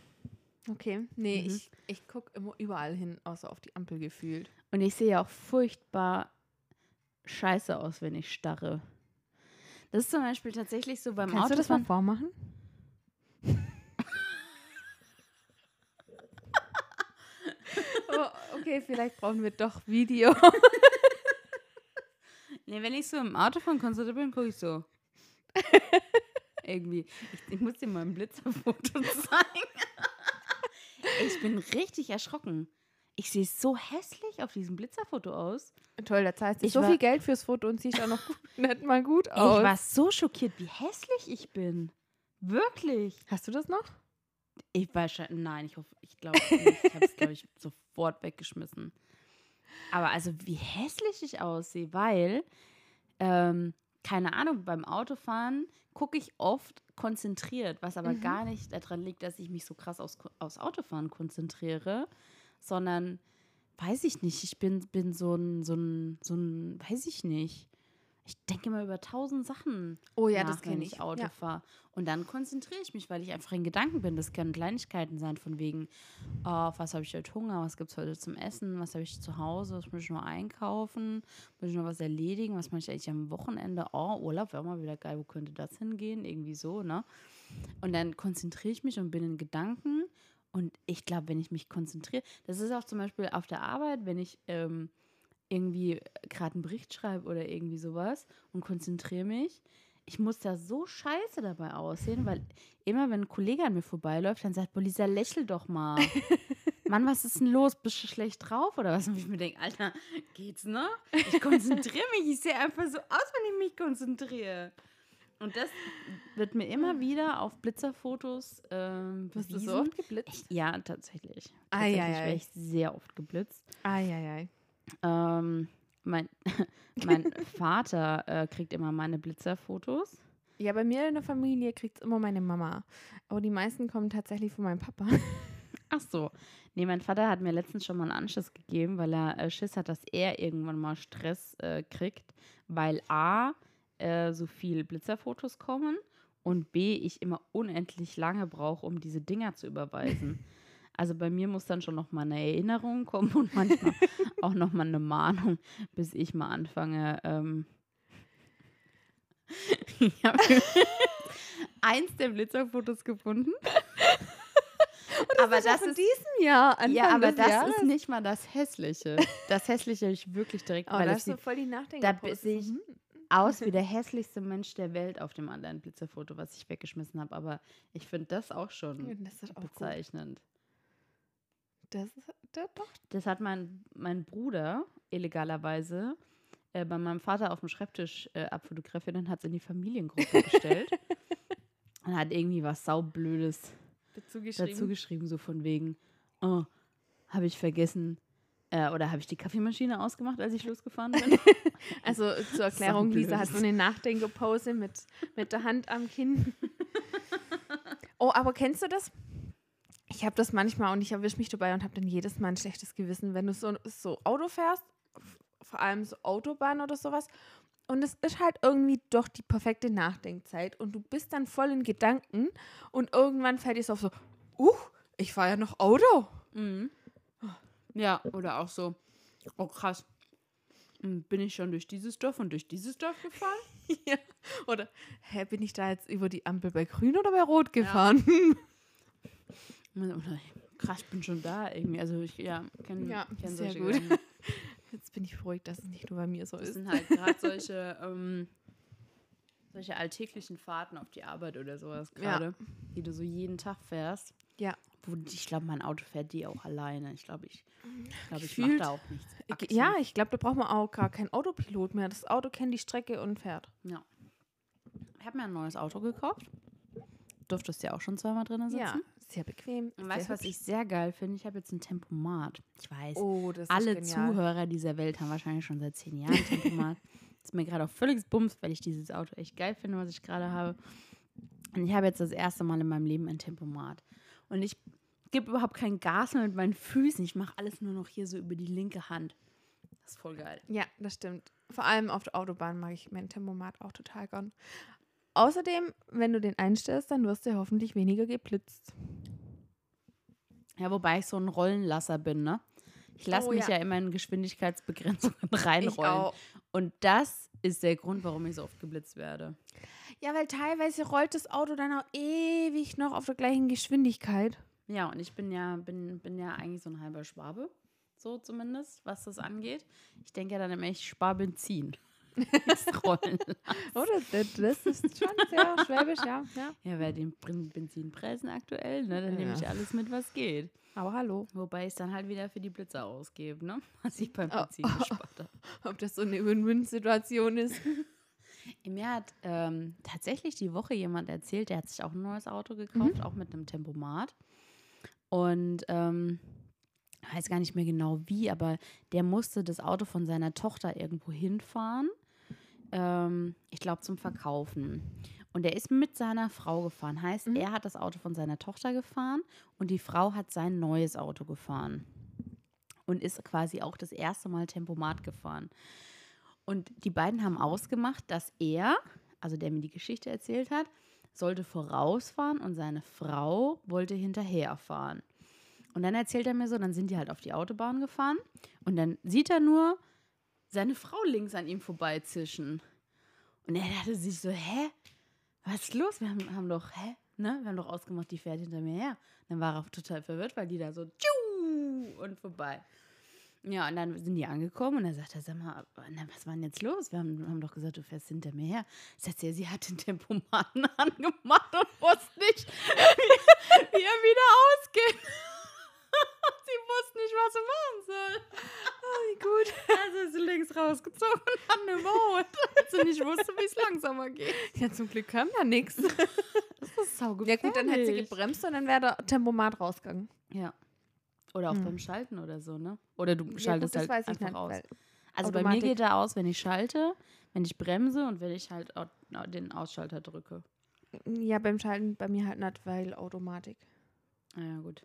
Okay, nee, Mhm. ich, ich gucke immer überall hin, außer auf die Ampel gefühlt. Und ich sehe ja auch furchtbar scheiße aus, wenn ich starre. Das ist zum Beispiel tatsächlich so beim Kannst du das mal vormachen? oh, okay, vielleicht brauchen wir doch Video. Nee, wenn ich so im Autofahren konzentriert bin, gucke ich so. Irgendwie. Ich, ich muss dir mal ein Blitzerfoto zeigen. ich bin richtig erschrocken. Ich sehe so hässlich auf diesem Blitzerfoto aus. Toll, da zahlst du Ich so viel Geld fürs Foto und siehst auch noch gut, nicht mal gut aus. ich war so schockiert, wie hässlich ich bin. Wirklich. Hast du das noch? Ich wahrscheinlich, nein, ich hoffe, ich glaube nicht. Ich habe es, glaube ich, sofort weggeschmissen. Aber also, wie hässlich ich aussehe, weil, ähm, keine Ahnung, beim Autofahren gucke ich oft konzentriert, was aber Mhm. gar nicht daran liegt, dass ich mich so krass aus, aus Autofahren konzentriere, sondern, weiß ich nicht, ich bin, bin so ein, so ein, so ein, weiß ich nicht. Ich denke immer über tausend Sachen Oh ja, nach, das wenn kenne ich. Auto Ja. fahre. Und dann konzentriere ich mich, weil ich einfach in Gedanken bin. Das können Kleinigkeiten sein, von wegen, oh, auf was habe ich heute Hunger, was gibt es heute zum Essen, was habe ich zu Hause, was muss ich noch einkaufen, muss ich noch was erledigen, was mache ich eigentlich am Wochenende? Oh, Urlaub wäre mal wieder geil, wo könnte das hingehen? Irgendwie so, ne? Und dann konzentriere ich mich und bin in Gedanken. Und ich glaube, wenn ich mich konzentriere, das ist auch zum Beispiel auf der Arbeit, wenn ich ähm, irgendwie gerade einen Bericht schreibe oder irgendwie sowas und konzentriere mich, ich muss da so scheiße dabei aussehen, weil immer wenn ein Kollege an mir vorbeiläuft, dann sagt, boah, Lisa, lächel doch mal. Mann, was ist denn los? Bist du schlecht drauf oder was? Und ich mir denke, Alter, geht's noch? Ich konzentriere mich. Ich sehe einfach so aus, wenn ich mich konzentriere. Und das wird mir immer wieder auf Blitzerfotos ähm, Wirst du so oft geblitzt? Echt? Ja, tatsächlich. Tatsächlich ei. werde ich sehr oft geblitzt. Eieiei. Ähm, mein, mein Vater äh, kriegt immer meine Blitzerfotos. Ja, bei mir in der Familie kriegt es immer meine Mama. Aber die meisten kommen tatsächlich von meinem Papa. Ach so. Nee, mein Vater hat mir letztens schon mal einen Anschiss gegeben, weil er äh, Schiss hat, dass er irgendwann mal Stress äh, kriegt, weil A, äh, so viel Blitzerfotos kommen und B, ich immer unendlich lange brauche, um diese Dinger zu überweisen. Also bei mir muss dann schon noch mal eine Erinnerung kommen und manchmal auch noch mal eine Mahnung, bis ich mal anfange. Ähm ich habe eins der Blitzerfotos gefunden. aber ist das ist diesem Jahr. Anfang ja, aber das Jahres. ist nicht mal das Hässliche. Das Hässliche habe ich wirklich direkt, Oh, weil da das so sieht voll die da Nachdenkpause. sehe ich aus wie der hässlichste Mensch der Welt auf dem anderen Blitzerfoto, was ich weggeschmissen habe. Aber ich finde das auch schon Das auch gut. Das ist da, doch. Das hat mein, mein Bruder illegalerweise äh, bei meinem Vater auf dem Schreibtisch äh, abfotografiert und hat es in die Familiengruppe gestellt. und hat irgendwie was saublödes Dazu geschrieben. dazu geschrieben, so von wegen, oh, habe ich vergessen, äh, oder habe ich die Kaffeemaschine ausgemacht, als ich losgefahren bin? Also zur Erklärung, Lisa hat so eine Nachdenkepause mit, mit der Hand am Kinn. Oh, aber kennst du das? Ich habe das manchmal und ich erwische mich dabei und habe dann jedes Mal ein schlechtes Gewissen, wenn du so, so Auto fährst, vor allem so Autobahn oder sowas. Und es ist halt irgendwie doch die perfekte Nachdenkzeit und du bist dann voll in Gedanken und irgendwann fällt dir so auf so, uh, ich fahre ja noch Auto. Mhm. Ja, oder auch so, oh krass, hm, bin ich schon durch dieses Dorf und durch dieses Dorf gefahren? Ja. Oder, hä, bin ich da jetzt über die Ampel bei grün oder bei rot gefahren? Oder, krass, ich bin schon da irgendwie. Also ich, ja, kenne Ja, kenn sehr solche gut. Gedanken. Jetzt bin ich beruhigt, dass es nicht nur bei mir so Das ist. sind halt gerade solche, ähm, solche alltäglichen Fahrten auf die Arbeit oder sowas Ja. gerade, die du so jeden Tag fährst. Ja. Wo, ich glaube, mein Auto fährt die auch alleine. Ich glaube, ich, glaub, ich mache Gefühlt- da auch nichts. aktiv. Ja, ich glaube, da braucht man auch gar keinen Autopilot mehr. Das Auto kennt die Strecke und fährt. ja. Ich habe mir ein neues Auto gekauft. Durftest ja auch schon zweimal drin sitzen. Ja, sehr bequem. Und weißt du, was ich sehr geil finde? Ich habe jetzt ein Tempomat. Ich weiß, Oh, alle. Zuhörer dieser Welt haben wahrscheinlich schon seit zehn Jahren ein Tempomat. ist mir gerade auch völlig Bums, weil ich dieses Auto echt geil finde, was ich gerade habe. Und ich habe jetzt das erste Mal in meinem Leben ein Tempomat. Und ich gebe überhaupt kein Gas mehr mit meinen Füßen. Ich mache alles nur noch hier so über die linke Hand. Das ist voll geil. Ja, das stimmt. Vor allem auf der Autobahn mag ich mein Tempomat auch total gern. Außerdem, wenn du den einstellst, dann wirst du hoffentlich weniger geblitzt. Ja, wobei ich so ein Rollenlasser bin, ne? Ich lasse Oh, mich ja. ja immer in Geschwindigkeitsbegrenzungen reinrollen. Und das ist der Grund, warum ich so oft geblitzt werde. Ja, weil teilweise rollt das Auto dann auch ewig noch auf der gleichen Geschwindigkeit. Ja, und ich bin ja, bin, bin ja eigentlich so ein halber Schwabe, so zumindest, was das angeht. Ich denke ja dann immer, ich spare Benzin. Das Rollen. Oder? Das, ist schon sehr schwäbisch, ja. ja. Ja, bei den Benzinpreisen aktuell, ne, dann nehme Ja. ich alles mit, was geht. Aber hallo. Wobei ich es dann halt wieder für die Blitzer ausgebe, ne? Was ich beim Oh. Benzin gespart habe. Ob das so eine Win-Win-Situation ist. Mir hat ähm, tatsächlich die Woche jemand erzählt, der hat sich auch ein neues Auto gekauft, auch mit einem Tempomat. Und ähm, weiß gar nicht mehr genau wie, aber der musste das Auto von seiner Tochter irgendwo hinfahren. Ähm, ich glaube zum Verkaufen. Und er ist mit seiner Frau gefahren. Heißt, Mhm. er hat das Auto von seiner Tochter gefahren und die Frau hat sein neues Auto gefahren. Und ist quasi auch das erste Mal Tempomat gefahren. Und die beiden haben ausgemacht, dass er, also der mir die Geschichte erzählt hat, sollte vorausfahren und seine Frau wollte hinterherfahren. Und dann erzählt er mir so, dann sind die halt auf die Autobahn gefahren und dann sieht er nur seine Frau links an ihm vorbeizischen. Und er dachte sich so, hä? Was ist los? Wir haben, haben doch, hä? Ne? Wir haben doch ausgemacht, die fährt hinter mir her. Dann war er total verwirrt, weil die da so tschu und vorbei. Ja, und dann sind die angekommen und dann sagt er, sag mal, was war denn jetzt los? Wir haben, haben doch gesagt, du fährst hinter mir her. Sagt ja, sie hat den Tempomaten angemacht und wusste nicht, wie, wie er wieder ausgeht. sie wusste nicht, was sie machen soll. Oh, wie gut. Also ist sie links rausgezogen und hat eine überholt, weil sie nicht wusste, wie es langsamer geht. Ja, zum Glück kam da nichts. Das ist saugefährlich. Ja gut, dann hätte sie gebremst und dann wäre der Tempomat rausgegangen. Ja. Oder auch Hm. beim Schalten oder so, ne? Oder du Ja, schaltest gut, das halt weiß ich einfach nicht, aus. Also bei mir geht er aus, wenn ich schalte, wenn ich bremse und wenn ich halt den Ausschalter drücke. Ja, beim Schalten bei mir halt nicht, weil Automatik. Ah ja, gut.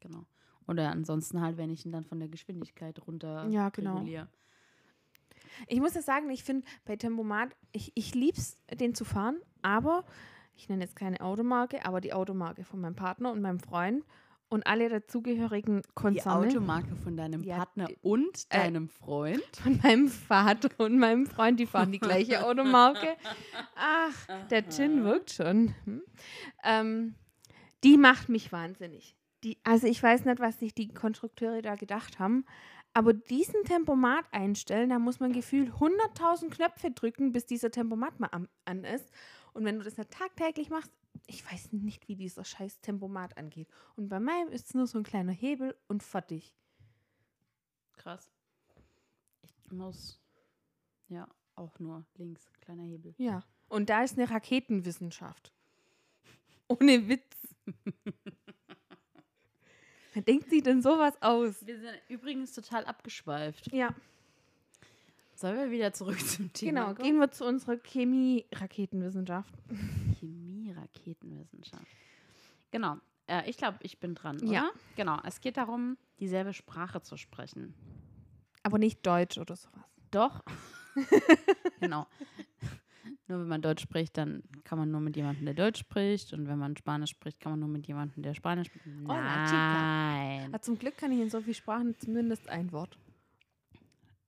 Genau. Oder ansonsten halt, wenn ich ihn dann von der Geschwindigkeit runter Ja, genau. reguliere. Ich muss ja sagen, ich finde bei Tempomat, ich, ich liebe es, den zu fahren, aber ich nenne jetzt keine Automarke, aber die Automarke von meinem Partner und meinem Freund und alle dazugehörigen Die Konzerne Automarke von deinem Ja, Partner die- und äh, deinem Freund. von meinem Vater und meinem Freund, die fahren die gleiche Automarke. Ach, der Gin wirkt schon. Hm? Ähm, die macht mich wahnsinnig. Die, also ich weiß nicht, was sich die Konstrukteure da gedacht haben, aber diesen Tempomat einstellen, da muss man gefühlt 100.000 Knöpfe drücken, bis dieser Tempomat mal an, an ist. Und wenn du das nicht tagtäglich machst, ich weiß nicht, wie dieser scheiß Tempomat angeht. Und bei meinem ist es nur so ein kleiner Hebel und fertig. Krass. Ich muss, ja, auch nur links, kleiner Hebel. Ja. Und da ist eine Raketenwissenschaft. Ohne Witz. Wer denkt sich denn sowas aus? Wir sind übrigens total abgeschweift. Ja, Sollen wir wieder zurück zum Thema genau. Gehen wir zu unserer Chemie-Raketenwissenschaft. Chemie-Raketenwissenschaft. Genau. Äh, ich glaube, ich bin dran, Ja. oder? Genau. Es geht darum, dieselbe Sprache zu sprechen. Aber nicht Deutsch oder sowas. Doch. genau. Nur wenn man Deutsch spricht, dann kann man nur mit jemandem, der Deutsch spricht. Und wenn man Spanisch spricht, kann man nur mit jemandem, der Spanisch spricht. Chica. Nein. Aber zum Glück kann ich in so vielen Sprachen zumindest ein Wort.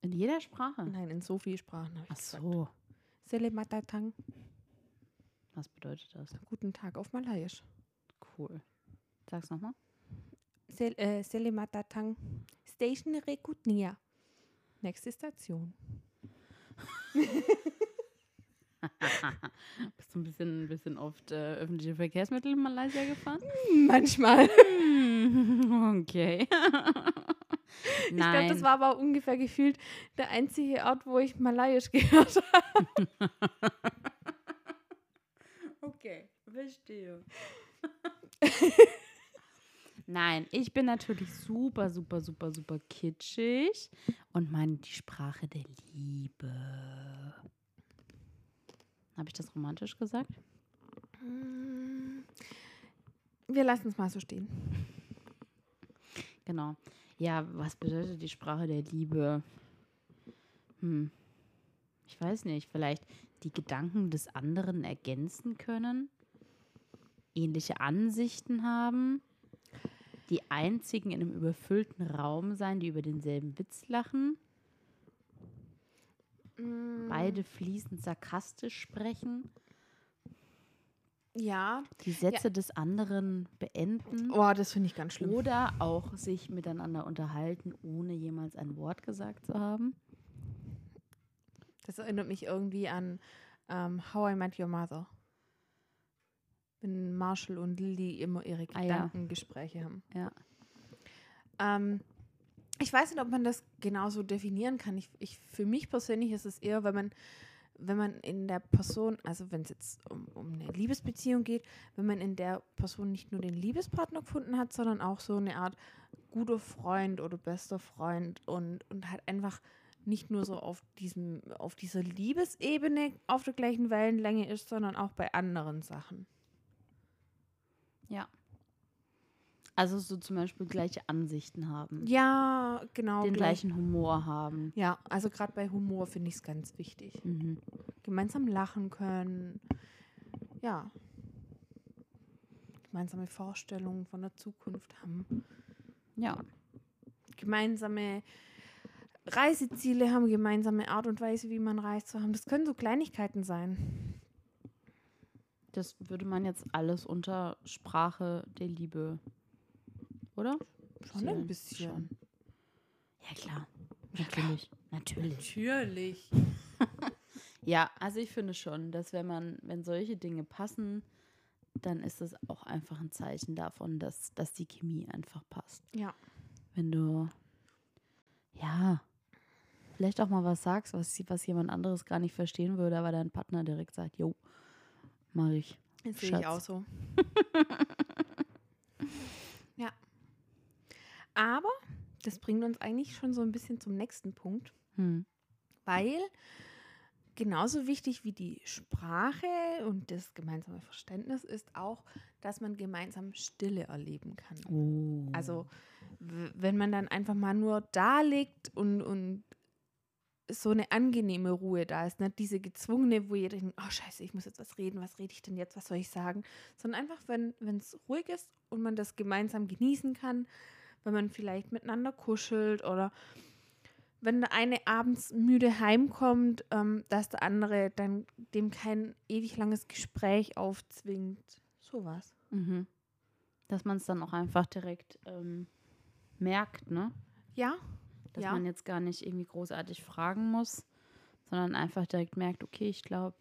In jeder Sprache. Nein, in so vielen Sprachen habe ich Ach so. Selematatang. Was bedeutet das? Guten Tag auf Malayisch. Cool. Sag's nochmal. Sel äh, Selematatang. Station Rekutnia. Nächste Station. Bist du ein bisschen, ein bisschen oft äh, öffentliche Verkehrsmittel in Malaysia gefahren? Manchmal. Hm, okay. Ich glaube, das war aber ungefähr gefühlt der einzige Ort, wo ich Malayisch gehört habe. Okay, verstehe. Nein, ich bin natürlich super, super, super, super kitschig und meine die Sprache der Liebe. Habe ich das romantisch gesagt? Wir lassen es mal so stehen. Genau. Ja, was bedeutet die Sprache der Liebe? Hm. Ich weiß nicht, vielleicht die Gedanken des anderen ergänzen können, ähnliche Ansichten haben, die einzigen in einem überfüllten Raum sein, die über denselben Witz lachen, beide fließend sarkastisch sprechen, Ja. die Sätze des anderen beenden. Oh, das finde ich ganz schlimm. Oder auch sich miteinander unterhalten, ohne jemals ein Wort gesagt zu haben. Das erinnert mich irgendwie an ähm, How I Met Your Mother. Wenn Marshall und Lily immer ihre Ah, ja. Gedankengespräche haben. Ja. Ähm, ich weiß nicht, ob man das genauso definieren kann. Ich, ich, für mich persönlich ist es eher, wenn man, wenn man in der Person, also wenn es jetzt um, um eine Liebesbeziehung geht, wenn man in der Person nicht nur den Liebespartner gefunden hat, sondern auch so eine Art guter Freund oder bester Freund und, und halt einfach nicht nur so auf diesem, auf dieser Liebesebene auf der gleichen Wellenlänge ist, sondern auch bei anderen Sachen. Ja. Also so zum Beispiel gleiche Ansichten haben. Ja, genau. Den gleich. gleichen Humor haben. Ja, also gerade bei Humor finde ich es ganz wichtig. Mhm. Gemeinsam lachen können. Ja. Gemeinsame Vorstellungen von der Zukunft haben. Ja. Gemeinsame Reiseziele haben, gemeinsame Art und Weise, wie man reist zu haben. Das können so Kleinigkeiten sein. Das würde man jetzt alles unter Sprache der Liebe, oder? Schon ein bisschen. Schon. Ja, klar. Natürlich. Natürlich. Natürlich. Ja, also ich finde schon, dass wenn man, wenn solche Dinge passen, dann ist das auch einfach ein Zeichen davon, dass, dass die Chemie einfach passt. Ja. Wenn du, ja, vielleicht auch mal was sagst, was, was jemand anderes gar nicht verstehen würde, aber dein Partner direkt sagt, jo, mach ich. Das sehe ich auch so. ja. Aber das bringt uns eigentlich schon so ein bisschen zum nächsten Punkt. Hm. Weil genauso wichtig wie die Sprache und das gemeinsame Verständnis ist auch, dass man gemeinsam Stille erleben kann. Oh. Also wenn man dann einfach mal nur da liegt und, und so eine angenehme Ruhe da ist, nicht diese gezwungene, wo jeder denkt, oh scheiße, ich muss jetzt was reden, was rede ich denn jetzt, was soll ich sagen, sondern einfach, wenn es ruhig ist und man das gemeinsam genießen kann, wenn man vielleicht miteinander kuschelt oder wenn der eine abends müde heimkommt, ähm, dass der andere dann dem kein ewig langes Gespräch aufzwingt. Sowas. Mhm. dass man es dann auch einfach direkt ähm, merkt, ne? Ja, Dass Ja. man jetzt gar nicht irgendwie großartig fragen muss, sondern einfach direkt merkt, okay, ich glaube,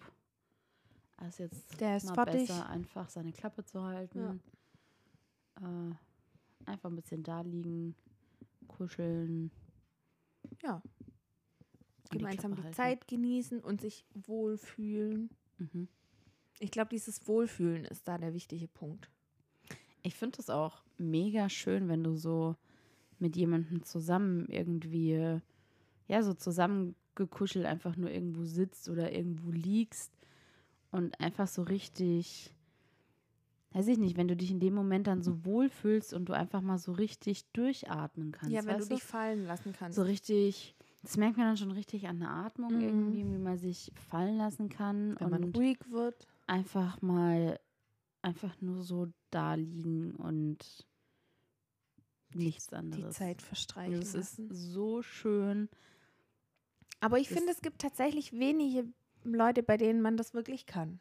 es ist jetzt Der ist mal fertig. besser, einfach seine Klappe zu halten. Äh, einfach ein bisschen da liegen, kuscheln. ja. die Gemeinsam die halten. Zeit genießen und sich wohlfühlen. Mhm. Ich glaube, dieses Wohlfühlen ist da der wichtige Punkt. Ich finde es auch mega schön, wenn du so mit jemandem zusammen irgendwie, ja, so zusammengekuschelt einfach nur irgendwo sitzt oder irgendwo liegst und einfach so richtig, weiß ich nicht, wenn du dich in dem Moment dann so wohlfühlst und du einfach mal so richtig durchatmen kannst. ja, wenn du dich fallen lassen kannst. so richtig, das merkt man dann schon richtig an der Atmung Mhm. irgendwie, wie man sich fallen lassen kann wenn man ruhig wird. einfach mal einfach nur so da liegen und nichts anderes. Die Zeit verstreichen Das ist so schön. Aber ich finde, es gibt tatsächlich wenige Leute, bei denen man das wirklich kann.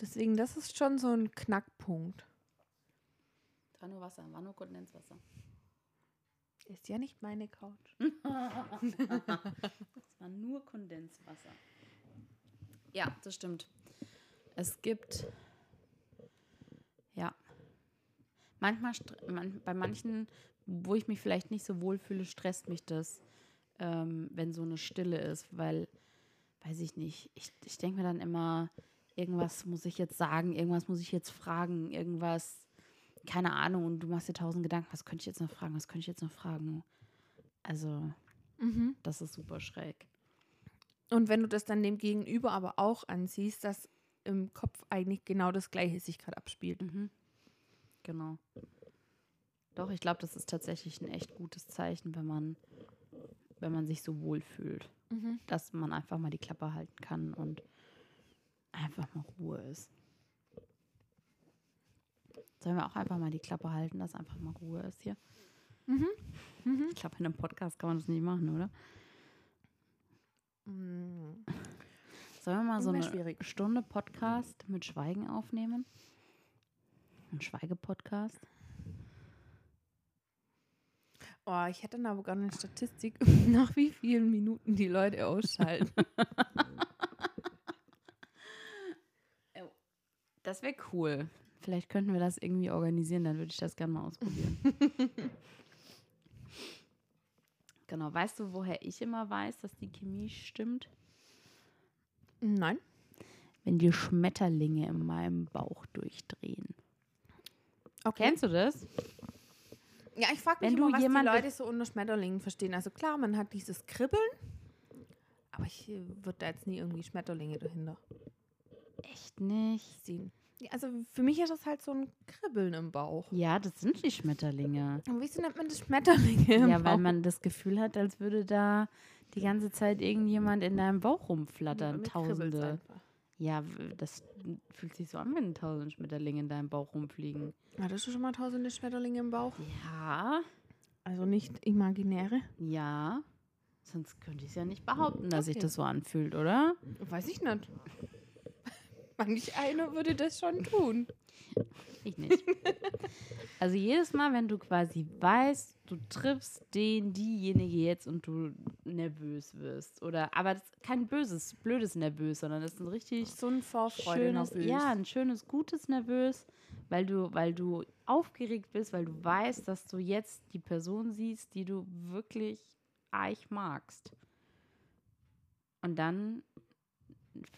Deswegen, das ist schon so ein Knackpunkt. War nur Wasser, war nur Kondenswasser. Ist ja nicht meine Couch. Es war nur Kondenswasser. Ja, das stimmt. Es gibt, ja, manchmal, man, bei manchen, wo ich mich vielleicht nicht so wohl fühle, stresst mich das, ähm, wenn so eine Stille ist, weil, weiß ich nicht, ich, ich denke mir dann immer, irgendwas muss ich jetzt sagen, irgendwas muss ich jetzt fragen, irgendwas, keine Ahnung, und du machst dir tausend Gedanken, was könnte ich jetzt noch fragen, was könnte ich jetzt noch fragen? Also, Mhm. das ist super schräg. Und wenn du das dann dem Gegenüber aber auch ansiehst, dass im Kopf eigentlich genau das Gleiche sich gerade abspielt. Mhm. Genau. Doch, ich glaube, das ist tatsächlich ein echt gutes Zeichen, wenn man, wenn man sich so wohl fühlt, Mhm. dass man einfach mal die Klappe halten kann und einfach mal Ruhe ist. Sollen wir auch einfach mal die Klappe halten, dass einfach mal Ruhe ist hier? Mhm. Mhm. Ich glaube, in einem Podcast kann man das nicht machen, oder? Mhm. Sollen wir mal so eine schwierig. Stunde Podcast mit Schweigen aufnehmen? Ein Schweigepodcast? Oh, ich hätte dann aber gar eine Statistik, nach wie vielen Minuten die Leute ausschalten. Das wäre cool. Vielleicht könnten wir das irgendwie organisieren, dann würde ich das gerne mal ausprobieren. genau, weißt du, woher ich immer weiß, dass die Chemie stimmt? Nein. Wenn die Schmetterlinge in meinem Bauch durchdrehen. Okay. Kennst du das? Ja, ich frage mich Wenn immer, du was jemand- die Leute so unter Schmetterlingen verstehen. Also klar, man hat dieses Kribbeln, aber ich äh, würde da jetzt nie irgendwie Schmetterlinge dahinter Echt nicht? sehen. Ja, also für mich ist das halt so ein Kribbeln im Bauch. Ja, das sind die Schmetterlinge. Und wieso nennt man das Schmetterlinge im Ja, Bauch? weil man das Gefühl hat, als würde da die ganze Zeit irgendjemand in deinem Bauch rumflattern. Kribbelt's Tausende. Ja, das fühlt sich so an, wenn tausend Schmetterlinge in deinem Bauch rumfliegen. Hattest du schon mal tausende Schmetterlinge im Bauch? Ja, Also nicht imaginäre? ja. Sonst könnte ich es ja nicht behaupten, dass sich Okay. das so anfühlt, oder? Weiß ich nicht. Manch einer würde das schon tun. Ich nicht. also jedes Mal, wenn du quasi weißt, du triffst den, diejenige jetzt und du nervös wirst. Oder, aber das ist kein böses, blödes Nervös, sondern das ist ein richtig So ein Vorfreude schönes, nervös. ja, ein schönes, gutes Nervös, weil du, weil du aufgeregt bist, weil du weißt, dass du jetzt die Person siehst, die du wirklich eich magst. Und dann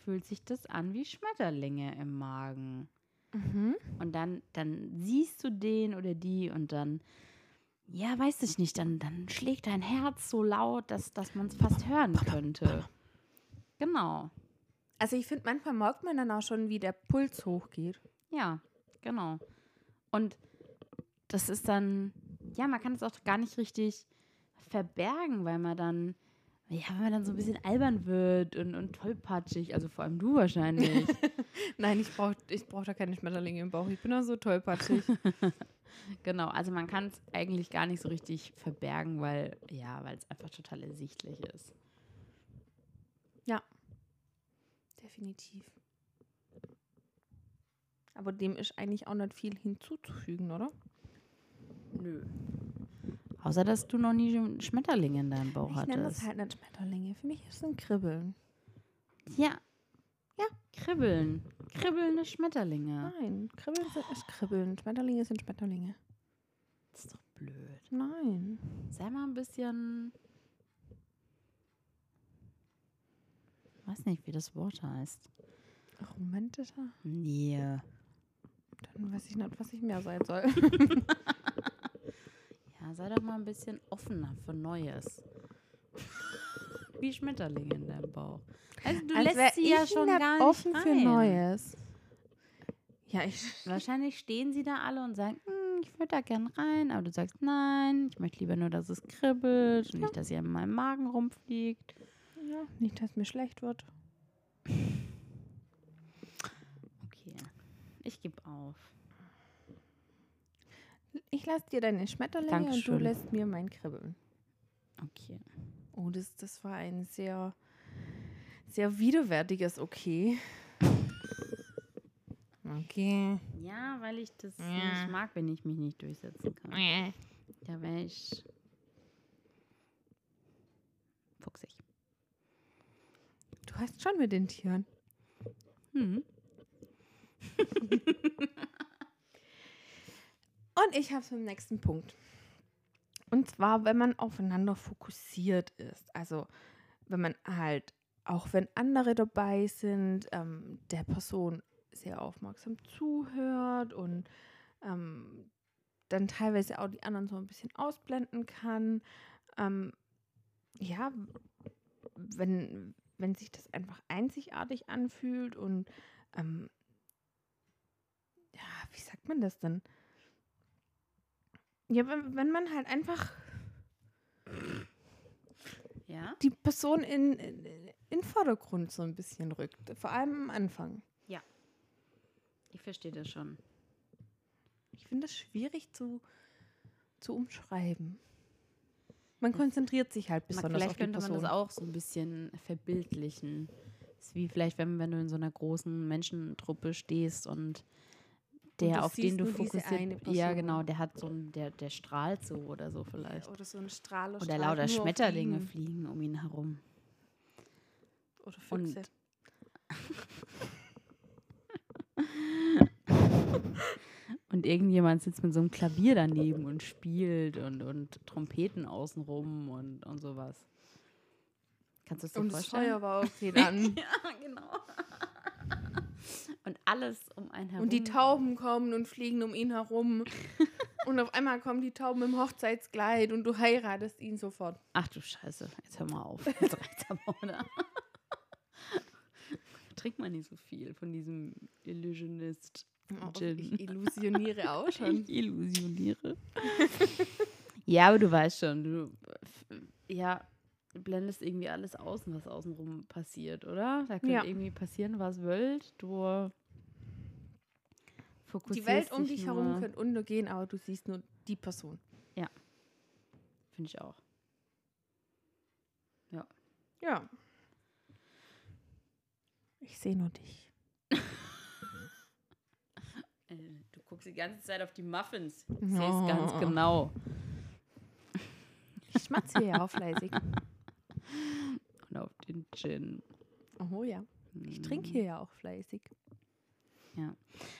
fühlt sich das an wie Schmetterlinge im Magen. Mhm. Und dann, dann siehst du den oder die und dann, ja, weiß ich nicht, dann, dann schlägt dein Herz so laut, dass, dass man es fast hören könnte. Genau. Also ich finde, manchmal merkt man dann auch schon, wie der Puls hochgeht. Ja, genau. Und das ist dann, ja, man kann es auch gar nicht richtig verbergen, weil man dann, ja, wenn man dann so ein bisschen albern wird und, und tollpatschig, also vor allem du wahrscheinlich. Nein, ich brauche ich brauch da keine Schmetterlinge im Bauch. Ich bin da so tollpatschig. genau, also man kann es eigentlich gar nicht so richtig verbergen, weil, ja, weil es einfach total ersichtlich ist. Definitiv. Aber dem ist eigentlich auch nicht viel hinzuzufügen, oder? Nö. Außer, dass du noch nie Sch- Schmetterlinge in deinem Bauch Ich nenne das hattest. halt nicht Schmetterlinge. Für mich ist es ein Kribbeln. Ja. Ja. Kribbeln. Kribbelnde Schmetterlinge. Nein, Kribbeln sind, ist Kribbeln. Schmetterlinge sind Schmetterlinge. Das ist doch blöd. Nein. Sei mal ein bisschen. Weiß nicht, wie das Wort heißt. Romantischer? Nee. Dann weiß ich nicht, was ich mehr sein soll. Ja, sei doch mal ein bisschen offener für Neues. Wie Schmetterlinge in deinem Bauch. Also du Als lässt sie ja schon gar nicht offen für rein. Neues. Ja, ich. Wahrscheinlich stehen sie da alle und sagen, "Hm, ich würde da gern rein, aber du sagst nein, ich möchte lieber nur, dass es kribbelt und nicht, dass ihr in meinem Magen rumfliegt. Ja, nicht, dass mir schlecht wird. Okay, ich gebe auf. Ich lasse dir deine Schmetterlinge und Dankeschön. du lässt mir mein Kribbeln. Okay. Oh, das, das war ein sehr, sehr widerwärtiges Okay. Okay. Ja, weil ich das Ja. nicht mag, wenn ich mich nicht durchsetzen kann. Da wäre ich fuchsig. Du hast schon mit den Tieren. Hm. Und ich habe es im nächsten Punkt. Und zwar, wenn man aufeinander fokussiert ist. Also, wenn man halt, auch wenn andere dabei sind, ähm, der Person sehr aufmerksam zuhört und ähm, dann teilweise auch die anderen so ein bisschen ausblenden kann. Ähm, ja, wenn, wenn sich das einfach einzigartig anfühlt und ähm, ja, wie sagt man das denn? Ja, wenn, wenn man halt einfach Ja? die Person in, in, in den Vordergrund so ein bisschen rückt. Vor allem am Anfang. Ich verstehe das schon. Ich finde das schwierig zu, zu umschreiben. Man konzentriert sich halt Man, besonders vielleicht auf die könnte man Person. das auch so ein bisschen verbildlichen. ist wie vielleicht, wenn, wenn du in so einer großen Menschentruppe stehst und der, auf den du eine Ja, genau, der hat so ein, der, der strahlt so oder so vielleicht. Oder so ein Strahler. Oder lauter Schmetterlinge fliegen um ihn herum. Oder Und- Füchse. Und irgendjemand sitzt mit so einem Klavier daneben und spielt und, und Trompeten außenrum und, und sowas. Kannst du es dir Und das vorstellen? Feuerwehr geht an. Ja, genau. Und alles um einen herum. Und die Tauben kommen und fliegen um ihn herum. und auf einmal kommen die Tauben im Hochzeitskleid und du heiratest ihn sofort. Ach du Scheiße, jetzt hör mal auf. Jetzt reicht's aber, oder? Trink mal nicht so viel von diesem Illusionist. Oh, ich illusioniere auch schon. Ich illusioniere. ja, aber du weißt schon, du ja, blendest irgendwie alles außen, was außenrum passiert, oder? Da könnte Ja. irgendwie passieren, was wollt. Du fokussierst Die Welt um dich herum könnte untergehen, aber du siehst nur die Person. Finde ich auch. Ja. Ich sehe nur dich. Äh, Du guckst die ganze Zeit auf die Muffins. Ich sehe es Oh. ganz genau. Ich schmatze hier ja auch fleißig. Und auf den Gin. Oh ja. Ich Mhm. trinke hier ja auch fleißig.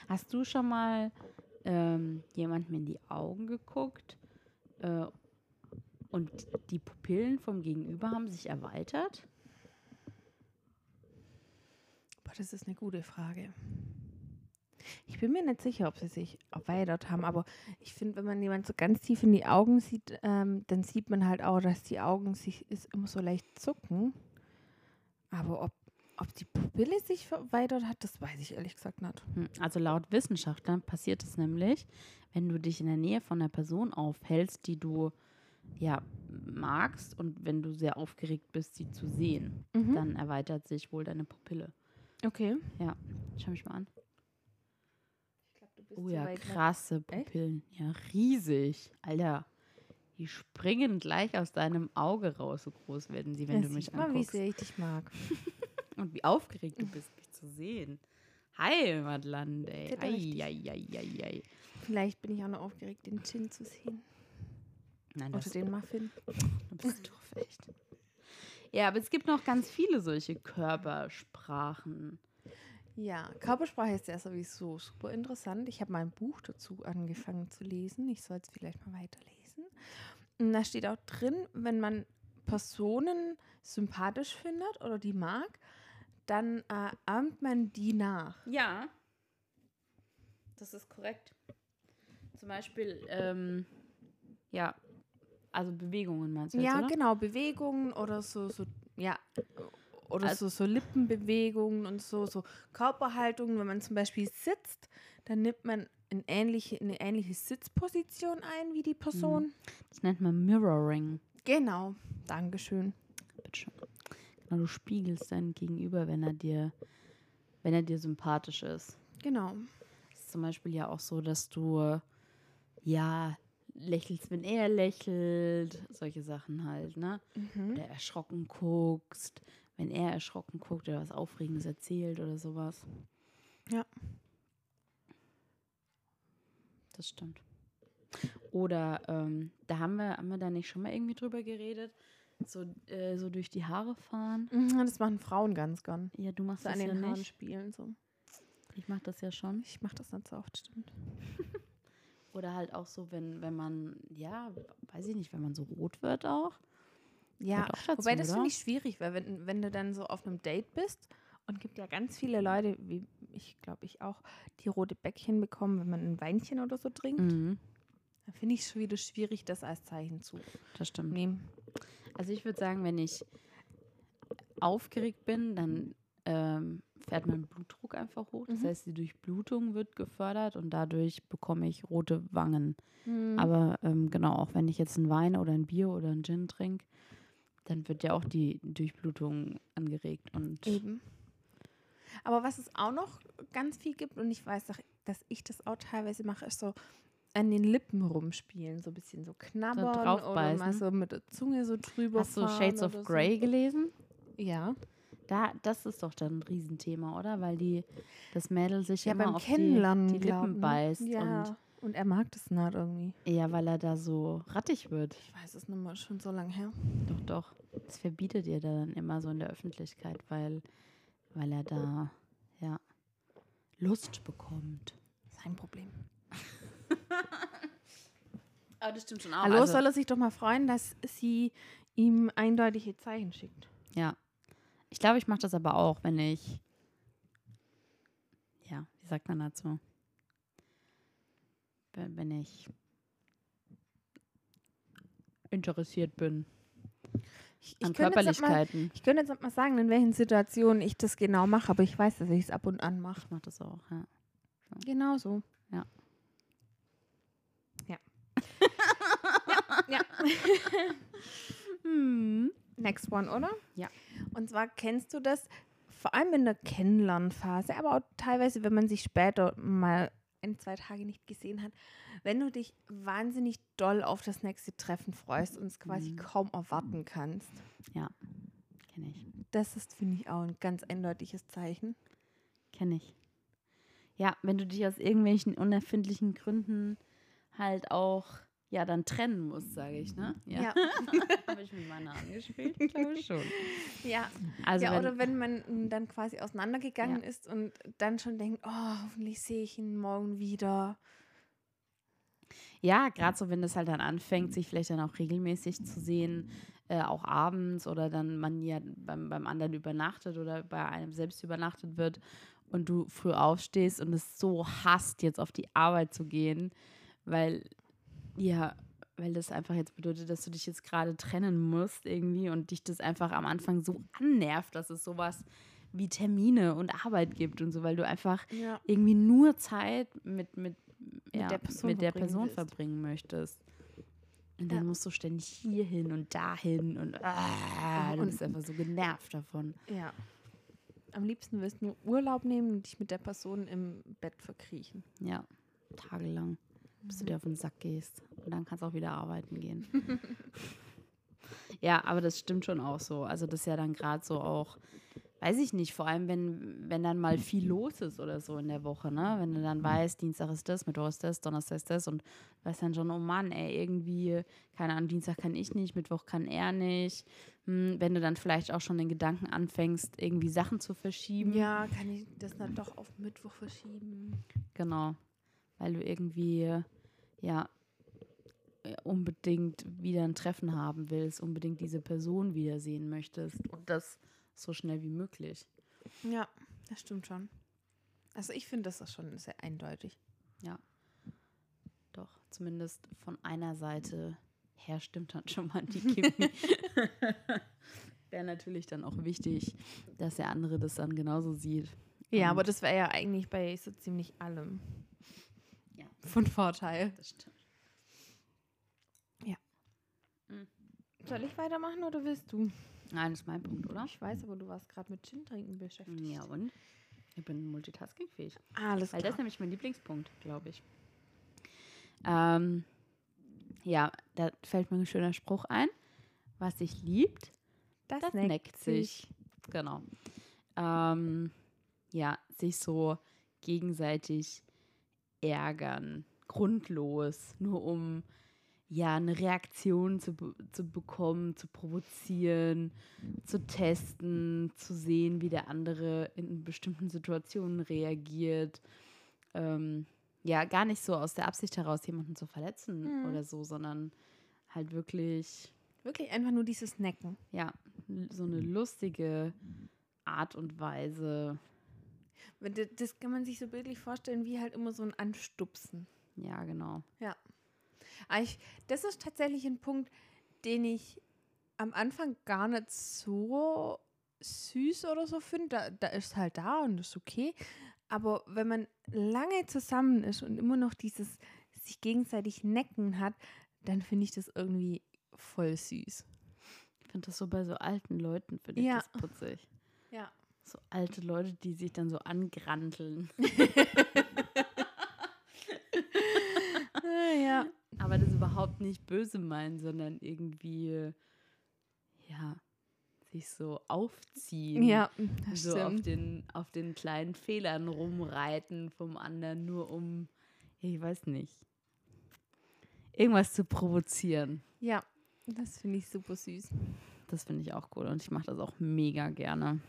Hast du schon mal ähm, jemandem in die Augen geguckt äh, und die Pupillen vom Gegenüber haben sich erweitert? Boah, das ist eine gute Frage. Ich bin mir nicht sicher, ob sie sich erweitert haben, aber ich finde, wenn man jemand so ganz tief in die Augen sieht, ähm, dann sieht man halt auch, dass die Augen sich ist immer so leicht zucken. Aber ob, ob die Pupille sich erweitert hat, das weiß ich ehrlich gesagt nicht. Hm, Also laut Wissenschaftlern passiert es nämlich, wenn du dich in der Nähe von einer Person aufhältst, die du ja magst und wenn du sehr aufgeregt bist, sie zu sehen, Mhm. dann erweitert sich wohl deine Pupille. Okay. Schau mich mal an. Bist Oh ja, krasse Echt? Pupillen. Ja, riesig. Alter, die springen gleich aus deinem Auge raus, so groß werden sie, wenn du mich mal, wie anguckst. sehr ich dich mag. Und wie aufgeregt du bist, mich zu sehen. Heimatland, ey. Eieieiei. Vielleicht bin ich auch noch aufgeregt, den Chin zu sehen. Nein, Oder das den Muffin. du bist doof, echt. Ja, aber es gibt noch ganz viele solche Körpersprachen. Ja, Körpersprache ist ja sowieso super interessant. Ich habe mal ein Buch dazu angefangen zu lesen. Ich soll es vielleicht mal weiterlesen. Und da steht auch drin, wenn man Personen sympathisch findet oder die mag, dann äh, ahmt man die nach. Ja, das ist korrekt. Zum Beispiel, ähm, ja, also Bewegungen meinst du jetzt, Ja, oder? genau, Bewegungen oder so, so ja, oder Also- so, so Lippenbewegungen und so, so Körperhaltungen. Wenn man zum Beispiel sitzt, dann nimmt man eine ähnliche, eine ähnliche Sitzposition ein wie die Person. Das nennt man Mirroring. Genau, Dankeschön. Bitte schön. Genau, du spiegelst deinen Gegenüber, wenn er dir, wenn er dir sympathisch ist. Genau. Es ist zum Beispiel ja auch so, dass du ja lächelst, wenn er lächelt, solche Sachen halt, ne? Mhm. Oder erschrocken guckst, wenn er erschrocken guckt oder was Aufregendes erzählt oder sowas. Ja. Das stimmt. Oder ähm, da haben wir, haben wir da nicht schon mal irgendwie drüber geredet, so, äh, so durch die Haare fahren. Mhm, Das machen Frauen ganz gern. Ja, du machst So an das ja den Haaren nicht. spielen. So. Ich mach das ja schon. Ich mache das nicht so oft, stimmt. Oder halt auch so, wenn, wenn man, ja, weiß ich nicht, wenn man so rot wird auch. Ja, dazu, wobei das finde ich schwierig, weil wenn, wenn du dann so auf einem Date bist und gibt ja ganz viele Leute, wie ich glaube ich auch, die rote Bäckchen bekommen, wenn man ein Weinchen oder so trinkt, Mhm, dann finde ich es schon wieder schwierig, das als Zeichen zu das stimmt. nehmen. Also ich würde sagen, wenn ich aufgeregt bin, dann ähm, fährt mein Blutdruck einfach hoch. Das Mhm. heißt, die Durchblutung wird gefördert und dadurch bekomme ich rote Wangen. Mhm. Aber ähm, genau, auch wenn ich jetzt einen Wein oder ein Bier oder einen Gin trinke, dann wird ja auch die Durchblutung angeregt. Und Eben. Aber was es auch noch ganz viel gibt, und ich weiß auch, dass ich das auch teilweise mache, ist so an den Lippen rumspielen, so ein bisschen so knabbern oder mal so mit der Zunge so drüber hast du Shades of Grey gelesen? So. Ja. Da, das ist doch dann ein Riesenthema, oder? Weil die, das Mädel sich Ja, immer beim auf Kennenlernen, die, die Lippen ne? beißt. Ja. Und, er mag das nicht irgendwie. Und ja, weil er da so rattig wird. Ich weiß es nicht mal schon so lange her. Doch, doch. Das verbietet ihr dann immer so in der Öffentlichkeit, weil, weil er da, ja, Lust bekommt. Sein Problem. Aber das stimmt schon auch. Hallo, also, soll er sich doch mal freuen, dass sie ihm eindeutige Zeichen schickt. Ja. Ich glaube, ich mache das aber auch, wenn ich, ja, wie sagt man dazu? Wenn, wenn ich interessiert bin Ich, an ich könnte jetzt nicht mal, Körperlichkeiten. ich könnte jetzt mal sagen, in welchen Situationen ich das genau mache, aber ich weiß, dass ich es ab und an mache. Ich mache das auch, ja. Genau so. Ja. Ja. ja. ja. Hm. Next one, oder? Ja. Und zwar kennst du das vor allem in der Kennenlernphase, aber auch teilweise, wenn man sich später mal ein, zwei Tage nicht gesehen hat, wenn du dich wahnsinnig doll auf das nächste Treffen freust und es quasi Mhm. kaum erwarten kannst. Kenne ich. Das ist, finde ich, auch ein ganz eindeutiges Zeichen. Kenne ich. Ja, wenn du dich aus irgendwelchen unerfindlichen Gründen halt auch, ja, dann trennen musst, sage ich, ne? Ja. Habe ich mit meiner angespielt? Ich glaube schon. Ja, Also ja wenn, oder wenn man mm, dann quasi auseinandergegangen ist und dann schon denkt, oh, hoffentlich sehe ich ihn morgen wieder. Ja, gerade so, wenn das halt dann anfängt, sich vielleicht dann auch regelmäßig zu sehen, äh, auch abends oder dann man ja beim, beim anderen übernachtet oder bei einem selbst übernachtet wird und du früh aufstehst und es so hasst, jetzt auf die Arbeit zu gehen, weil, ja, weil das einfach jetzt bedeutet, dass du dich jetzt gerade trennen musst irgendwie und dich das einfach am Anfang so annervt, dass es sowas wie Termine und Arbeit gibt und so, weil du einfach Ja. irgendwie nur Zeit mit, mit, ja, der Person mit der verbringen Person verbringen möchtest. Und dann Ja. musst du ständig hierhin und dahin und ah, du bist einfach so genervt davon. Ja. Am liebsten willst du nur Urlaub nehmen und dich mit der Person im Bett verkriechen. Ja, tagelang, bis du dir auf den Sack gehst. Und dann kannst du auch wieder arbeiten gehen. ja, aber das stimmt schon auch so. Also das ist ja dann gerade so auch, weiß ich nicht, vor allem wenn, wenn dann mal viel los ist oder so in der Woche, ne? Wenn du dann weißt, Dienstag ist das, Mittwoch ist das, Donnerstag ist das und weißt dann schon, oh Mann, ey, irgendwie, keine Ahnung, Dienstag kann ich nicht, Mittwoch kann er nicht. Hm, wenn du dann vielleicht auch schon den Gedanken anfängst, irgendwie Sachen zu verschieben. Ja, kann ich das dann doch auf Mittwoch verschieben? Genau. Weil du irgendwie, ja, äh, unbedingt wieder ein Treffen haben willst, unbedingt diese Person wiedersehen möchtest. Und das so schnell wie möglich. Ja, das stimmt schon. Also ich finde das ist schon sehr eindeutig. Ja. Doch, zumindest von einer Seite her stimmt dann schon mal die Chemie. wäre natürlich dann auch wichtig, dass der andere das dann genauso sieht. Ja, Und- aber das wäre ja eigentlich bei so ziemlich allem. Von Vorteil. Das stimmt. Soll ich weitermachen oder willst du? Nein, das ist mein Punkt, oder? Ich weiß, aber du warst gerade mit Gin trinken beschäftigt. Ja, und? Ich bin multitaskingfähig. Alles Weil das klar. ist nämlich mein Lieblingspunkt, glaube ich. Ähm, ja, da fällt mir ein schöner Spruch ein. Was sich liebt, Das, das neckt sich. Genau. Ähm, ja, sich so gegenseitig ärgern, grundlos, nur um ja eine Reaktion zu, zu bekommen, zu provozieren, zu testen, zu sehen, wie der andere in bestimmten Situationen reagiert. Ähm, ja, gar nicht so aus der Absicht heraus, jemanden zu verletzen Mhm. oder so, sondern halt wirklich Wirklich einfach nur dieses Necken. ja, so eine lustige Art und Weise. Das kann man sich so bildlich vorstellen, wie halt immer so ein Anstupsen. Ja, genau. Aber ich, das ist tatsächlich ein Punkt, den ich am Anfang gar nicht so süß oder so finde. Da, da ist halt da und ist okay. Aber wenn man lange zusammen ist und immer noch dieses sich gegenseitig necken hat, dann finde ich das irgendwie voll süß. Ich finde das so bei so alten Leuten, finde ich Ja. das putzig. So alte Leute, die sich dann so angranteln. Ja. Aber das überhaupt nicht böse meinen, sondern irgendwie, ja, sich so aufziehen. Ja, das so auf stimmt. den, auf den kleinen Fehlern rumreiten vom anderen, nur um, ich weiß nicht, irgendwas zu provozieren. Ja, das finde ich super süß. Das finde ich auch cool und ich mache das auch mega gerne.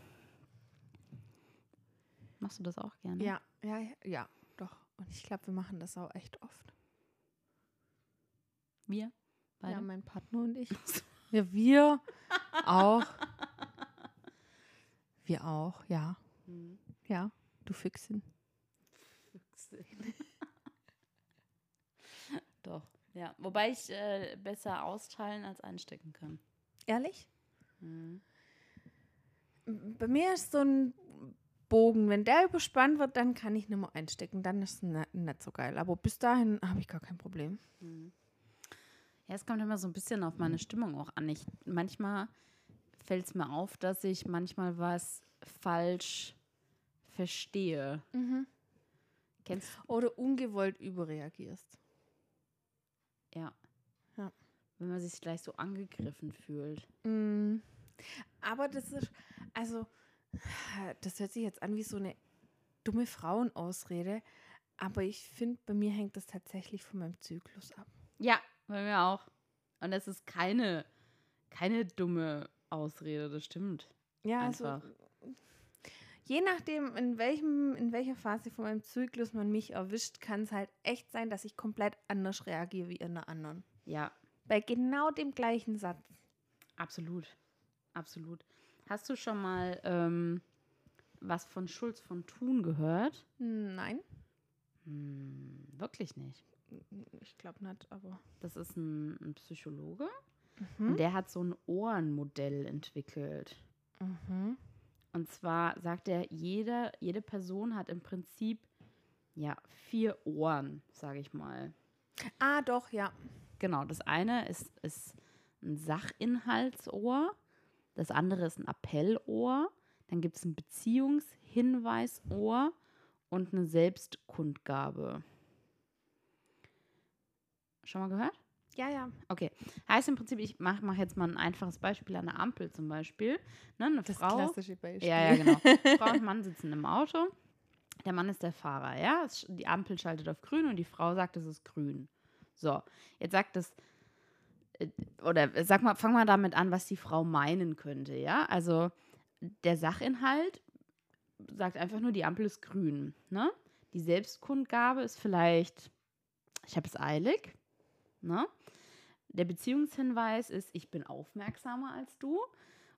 Machst du das auch gerne? Ja, ja, ja, doch. Und ich glaube, wir machen das auch echt oft. Wir? Beide? Ja, mein Partner und ich. Ja, wir auch. Wir auch, ja. Hm. Ja, du Füchsin. Füchse. Doch, ja. Wobei ich äh, besser austeilen als einstecken kann. Ehrlich? Mhm. Bei mir ist so ein Bogen, wenn der überspannt wird, dann kann ich nicht mehr einstecken. Dann ist es nicht, nicht so geil. Aber bis dahin habe ich gar kein Problem. Mhm. Ja, es kommt immer so ein bisschen auf meine Stimmung auch an. Ich, manchmal fällt es mir auf, dass ich manchmal was falsch verstehe. Kennst Oder ungewollt überreagierst. Ja. Ja. Wenn man sich gleich so angegriffen fühlt. Mm. Aber das ist, also, das hört sich jetzt an wie so eine dumme Frauenausrede. Aber ich finde, bei mir hängt das tatsächlich von meinem Zyklus ab. Ja, bei mir auch. Und das ist keine, keine dumme Ausrede, das stimmt. Ja, Einfach. also je nachdem, in, welchem, in welcher Phase von meinem Zyklus man mich erwischt, kann es halt echt sein, dass ich komplett anders reagiere wie in einer anderen. Ja, Bei genau dem gleichen Satz. absolut. Absolut. Hast du schon mal ähm, was von Schulz von Thun gehört? Nein, Hm, wirklich nicht. ich glaube nicht, aber. Das ist ein, ein Psychologe Mhm. und der hat so ein Ohrenmodell entwickelt. Mhm. Und zwar sagt er, jede, jede Person hat im Prinzip ja vier Ohren, sage ich mal. Ah, doch, ja. Genau, das eine ist, ist ein Sachinhaltsohr, das andere ist ein Appellohr, dann gibt es ein Beziehungshinweisohr und eine Selbstkundgabe. Schon mal gehört? Ja, ja. Okay. Heißt im Prinzip, ich mache mach jetzt mal ein einfaches Beispiel an der Ampel zum Beispiel. Ne, eine Das Frau. klassische Beispiel. Ja, ja, genau. Frau und Mann sitzen im Auto. Der Mann ist der Fahrer, ja. Die Ampel schaltet auf grün und die Frau sagt, es ist grün. So, jetzt sagt äh, oder sag mal, fang mal damit an, was die Frau meinen könnte, ja. Also der Sachinhalt sagt einfach nur, die Ampel ist grün, ne? Die Selbstkundgabe ist vielleicht, ich habe es eilig, ne? Der Beziehungshinweis ist, ich bin aufmerksamer als du.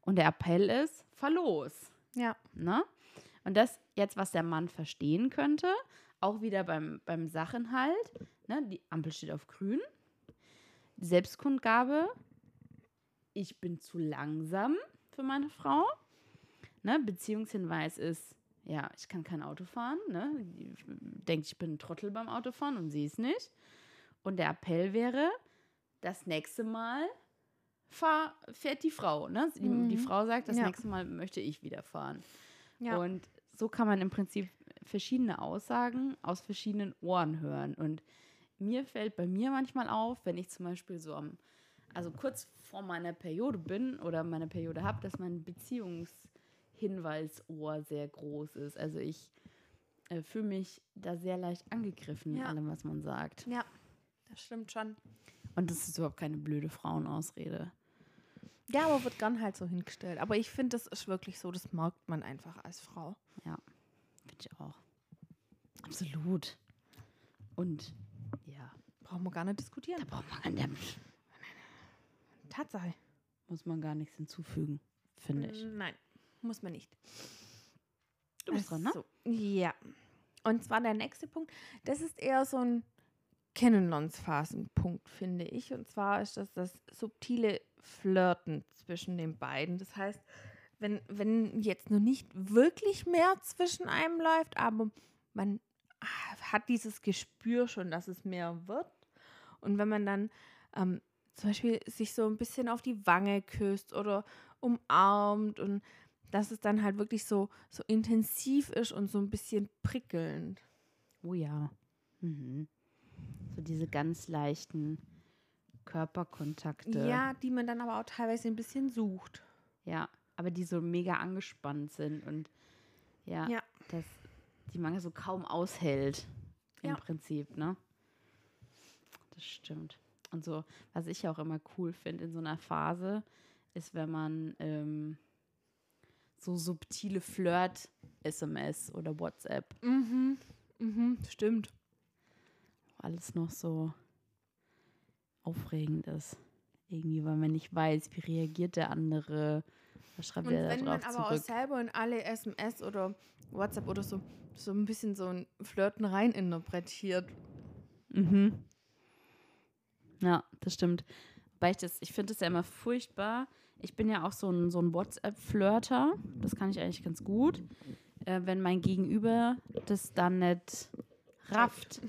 Und der Appell ist, verlos. Ja. Ne? Und das jetzt, was der Mann verstehen könnte, auch wieder beim, beim Sachinhalt, ne? die Ampel steht auf grün. Selbstkundgabe, ich bin zu langsam für meine Frau. Ne? Beziehungshinweis ist, ja, ich kann kein Auto fahren. Ne? Die denkt, ich bin ein Trottel beim Autofahren und sie es nicht. Und der Appell wäre, das nächste Mal fahr, fährt die Frau. Ne? Die, die Mhm. Frau sagt, das Ja. nächste Mal möchte ich wieder fahren. Ja. Und so kann man im Prinzip verschiedene Aussagen aus verschiedenen Ohren hören. Und mir fällt bei mir manchmal auf, wenn ich zum Beispiel so am, also kurz vor meiner Periode bin oder meine Periode habe, dass mein Beziehungshinweisohr sehr groß ist. Also ich äh, fühle mich da sehr leicht angegriffen in Ja. allem, was man sagt. ja, das stimmt schon. Und das ist überhaupt keine blöde Frauenausrede. Ja, aber wird gern halt so hingestellt. Aber ich finde, das ist wirklich so, das merkt man einfach als Frau. Finde ich auch. Absolut. Und ja, Brauchen wir gar nicht diskutieren. da braucht man an der Tatsache. muss man gar nichts hinzufügen, finde ich. Nein, muss man nicht. Du bist dran, ne? So, Ja. Und zwar der nächste Punkt, das ist eher so ein Kennenlernsphasenpunkt, finde ich. Und zwar ist das das subtile Flirten zwischen den beiden. Das heißt, wenn, wenn jetzt noch nicht wirklich mehr zwischen einem läuft, aber man hat dieses Gespür schon, dass es mehr wird. Und wenn man dann ähm, zum Beispiel sich so ein bisschen auf die Wange küsst oder umarmt und dass es dann halt wirklich so, so intensiv ist und so ein bisschen prickelnd. Oh ja. Mhm. So diese ganz leichten Körperkontakte. Ja, die man dann aber auch teilweise ein bisschen sucht. Ja, aber die so mega angespannt sind und ja, Ja. dass die man so kaum aushält. Im Ja. Prinzip, ne? Das stimmt. Und so, was ich auch immer cool finde in so einer Phase, ist, wenn man ähm, so subtile Flirt-SMS oder WhatsApp Mhm. Mhm, stimmt. alles noch so aufregend ist. Irgendwie, weil man nicht weiß, wie reagiert der andere, was schreibt Und er da wenn man drauf aber auch zurück. selber in alle SMS oder WhatsApp oder so, so ein bisschen so ein Flirten rein interpretiert. Mhm. Ja, das stimmt. Weil ich das, ich finde es ja immer furchtbar. Ich bin ja auch so ein, so ein WhatsApp-Flirter. Das kann ich eigentlich ganz gut. Äh, wenn mein Gegenüber das dann nicht rafft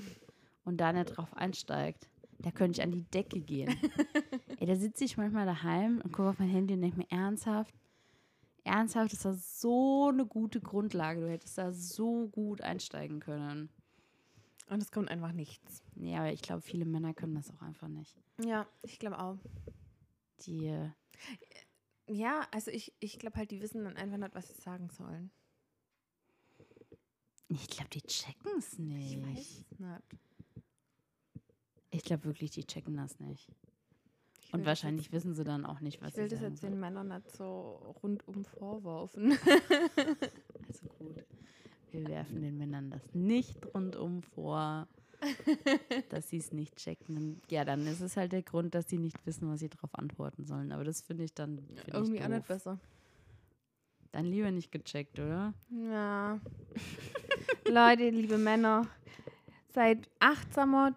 und da nicht drauf einsteigt, da könnte ich an die Decke gehen. Ey, da sitze ich manchmal daheim und gucke auf mein Handy und denke mir ernsthaft, ernsthaft, das war so eine gute Grundlage. Du hättest da so gut einsteigen können. Und es kommt einfach nichts. Nee, aber ich glaube, viele Männer können das auch einfach nicht. Ja, ich glaube auch. Die, äh, Ja, also ich, ich glaube halt, die wissen dann einfach nicht, was sie sagen sollen. ich glaube, die checken es nicht. Ich weiß es nicht. Ich glaube wirklich, die checken das nicht. Ich Und wahrscheinlich jetzt, wissen sie dann auch nicht, was Ich will sie das sagen jetzt den. Männern nicht so rundum vorwerfen. Also gut. Wir werfen den Männern das nicht rundum vor, dass sie es nicht checken. Und ja, dann ist es halt der Grund, dass sie nicht wissen, was sie darauf antworten sollen. Aber das finde ich dann find Irgendwie ich doof. besser. Dann lieber nicht gecheckt, oder? Ja. Leute, liebe Männer, seid achtsamer,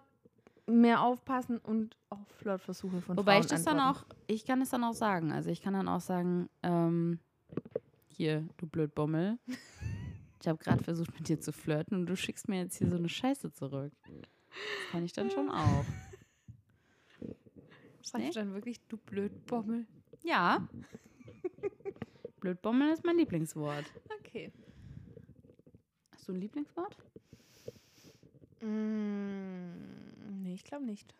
mehr aufpassen und auch Flirtversuche von Wobei Frauen ich das dann antworten. auch, ich kann es dann auch sagen. Also ich kann dann auch sagen, ähm, hier, du Blödbommel. Ich habe gerade versucht, mit dir zu flirten und du schickst mir jetzt hier so eine Scheiße zurück. Das kann ich dann schon auch. Sag ich Nee? dann wirklich, du Blödbommel? Ja. Blödbommel ist mein Lieblingswort. Okay. Hast du ein Lieblingswort? Mm, nee, ich glaube nicht.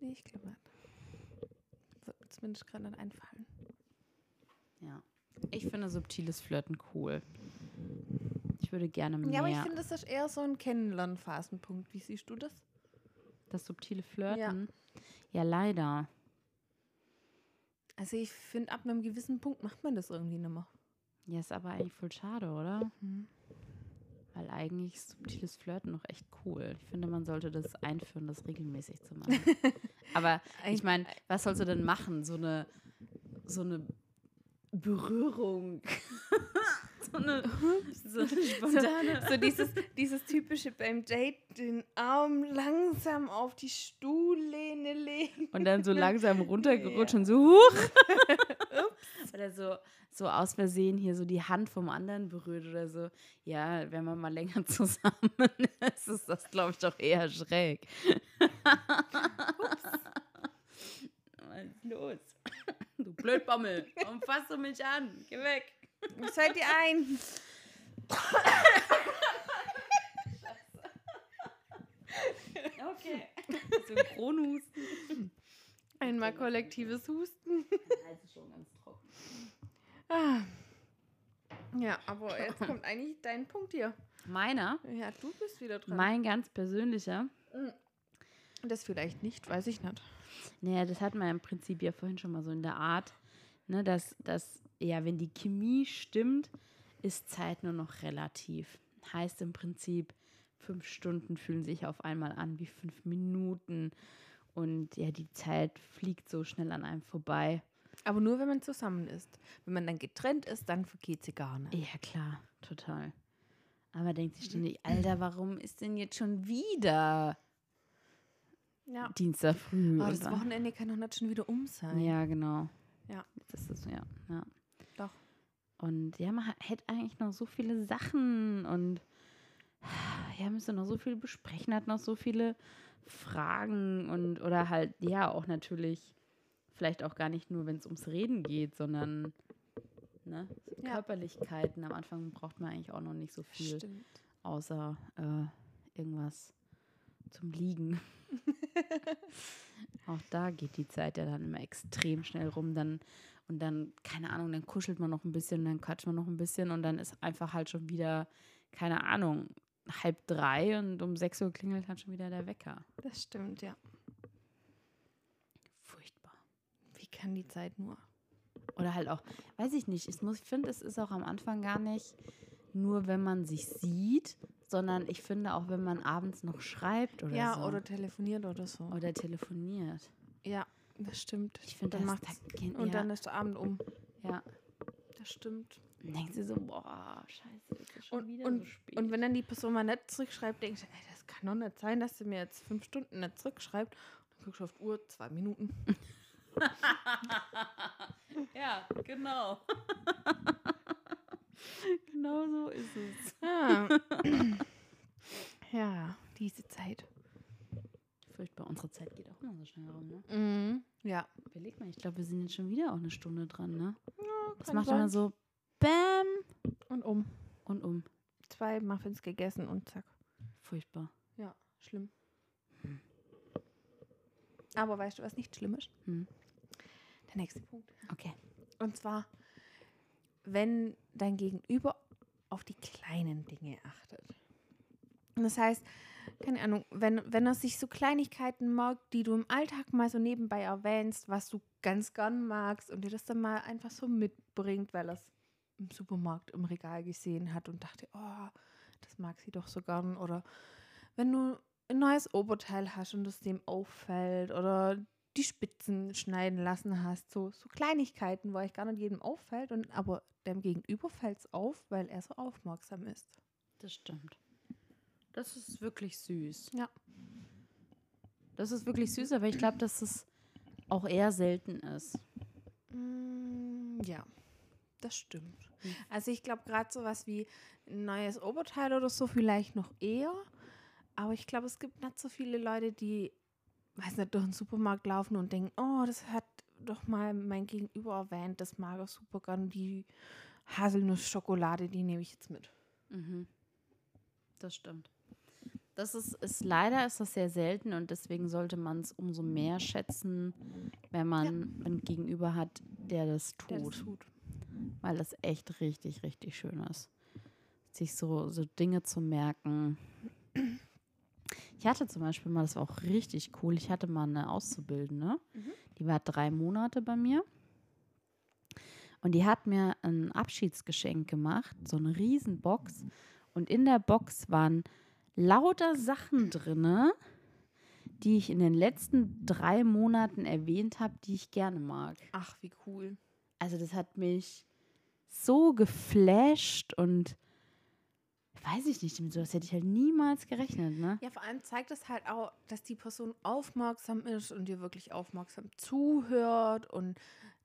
Nee, ich glaube nicht. Wird mir zumindest gerade nicht einfallen. Ja. Ich finde subtiles Flirten cool. Ich würde gerne mehr. Ja, aber ich finde, das ist eher so ein Kennenlernphasenpunkt. Wie siehst du das? das subtile Flirten. Ja, leider. Also ich finde, ab einem gewissen Punkt macht man das irgendwie nicht mehr. Ja, ist aber eigentlich voll schade, oder? Mhm. Weil eigentlich ist subtiles Flirten noch echt cool. Ich finde, man sollte das einführen, das regelmäßig zu machen. aber ich meine, was sollst du denn machen? So eine, so eine Berührung. so eine, so eine spontane. So dieses, dieses typische beim Date, den Arm langsam auf die Stuhllehne legen. Und dann so langsam runtergerutscht und so huch. oder so, so aus Versehen hier so die Hand vom anderen berührt oder so. Ja, wenn man mal länger zusammen ist, ist das, glaube ich, doch eher schräg. Was ist los? Du Blödbommel, warum fasst du mich an? Geh weg. Ich seid ihr ein. Okay. Synchronhusten. Einmal kollektives Husten. Ist schon ganz trocken. Ah. Ja, aber jetzt kommt eigentlich dein Punkt hier. Meiner, Ja, du bist wieder dran. mein ganz persönlicher, das vielleicht nicht, weiß ich nicht. Naja, das hatten wir im Prinzip ja vorhin schon mal so in der Art, ne, dass, dass, ja, wenn die Chemie stimmt, ist Zeit nur noch relativ. Heißt im Prinzip, fünf Stunden fühlen sich auf einmal an wie fünf Minuten. Und ja, die Zeit fliegt so schnell an einem vorbei. Aber nur, wenn man zusammen ist. Wenn man dann getrennt ist, dann vergeht sie gar nicht. Ja, klar, total. Aber denkt sich ständig, Alter, warum ist denn jetzt schon wieder Ja. Dienstag früh? Aber das oder? Wochenende kann doch nicht schon wieder um sein. Ja, genau. Ja. Das ist ja, ja. Doch. Und ja, man hat- hätte eigentlich noch so viele Sachen und ja, müsste noch so viel besprechen, hat noch so viele Fragen und oder halt, ja, auch natürlich, vielleicht auch gar nicht nur, wenn es ums Reden geht, sondern ne, so Ja. Körperlichkeiten. Am Anfang braucht man eigentlich auch noch nicht so viel, Stimmt. außer äh, irgendwas zum Liegen. auch da geht die Zeit ja dann immer extrem schnell rum. Dann und dann, keine Ahnung, dann kuschelt man noch ein bisschen, dann quatscht man noch ein bisschen und dann ist einfach halt schon wieder, keine Ahnung, halb drei und um sechs Uhr klingelt halt schon wieder der Wecker. Das stimmt, ja. Furchtbar. Wie kann die Zeit nur? Oder halt auch, weiß ich nicht, ich, muss- ich finde, es ist auch am Anfang gar nicht nur, wenn man sich sieht, sondern ich finde auch, wenn man abends noch schreibt oder ja, so. oder telefoniert oder so. oder telefoniert. Ja, das stimmt. Ich finde, dann macht's- da Und ja. dann ist der Abend um. Ja. Das stimmt. Dann denkt sie so, boah, scheiße, ist schon Und, wieder und, so spät. und wenn dann die Person mal nicht zurückschreibt, denkst du, ey, das kann doch nicht sein, dass sie mir jetzt fünf Stunden nicht zurückschreibt. Dann guckst du auf die Uhr, zwei Minuten. ja, genau. genau so ist es. Ah. ja, diese Zeit. Furchtbar, unsere Zeit geht auch immer so schnell rum, ne? Mhm. Ja. Überleg mal, ich glaube, wir sind jetzt schon wieder auch eine Stunde dran, ne? Das kann macht sein. immer so Bäm Und um. und um. Zwei Muffins gegessen und zack. Furchtbar. Ja, schlimm. Aber weißt du, was nicht schlimm ist? Hm. Der nächste Punkt. Okay. Und zwar, wenn dein Gegenüber auf die kleinen Dinge achtet. Das heißt, keine Ahnung, wenn, wenn er sich so Kleinigkeiten mag, die du im Alltag mal so nebenbei erwähnst, was du ganz gern magst und dir das dann mal einfach so mitbringt, weil er es im Supermarkt im Regal gesehen hat und dachte, oh, das mag sie doch so gern. Oder wenn du ein neues Oberteil hast und es dem auffällt oder die Spitzen schneiden lassen hast, so, so Kleinigkeiten, wo euch gar nicht jedem auffällt, und, aber dem Gegenüber fällt es auf, weil er so aufmerksam ist. Das stimmt. Das ist wirklich süß. Ja. Das ist wirklich süß, aber ich glaube, dass es auch eher selten ist. Mm, ja, das stimmt. Also ich glaube gerade sowas wie ein neues Oberteil oder so vielleicht noch eher, aber ich glaube, es gibt nicht so viele Leute, die, weiß nicht, durch den Supermarkt laufen und denken, oh, das hat doch mal mein Gegenüber erwähnt, das mag er super gern, die Haselnussschokolade, die nehme ich jetzt mit. Mhm. Das stimmt. Das ist, ist leider ist das sehr selten und deswegen sollte man es umso mehr schätzen, wenn man ja. einen Gegenüber hat, der das tut. Der das tut. Weil das echt richtig, richtig schön ist. Sich so, so Dinge zu merken. Ich hatte zum Beispiel mal, das war auch richtig cool, ich hatte mal eine Auszubildende, mhm. die war drei Monate bei mir. Und die hat mir ein Abschiedsgeschenk gemacht, so eine Riesenbox. Und in der Box waren lauter Sachen drin, die ich in den letzten drei Monaten erwähnt habe, die ich gerne mag. Ach, wie cool. Also das hat mich so geflasht und weiß ich nicht, mit sowas hätte ich halt niemals gerechnet, ne? Ja, vor allem zeigt es halt auch, dass die Person aufmerksam ist und dir wirklich aufmerksam zuhört und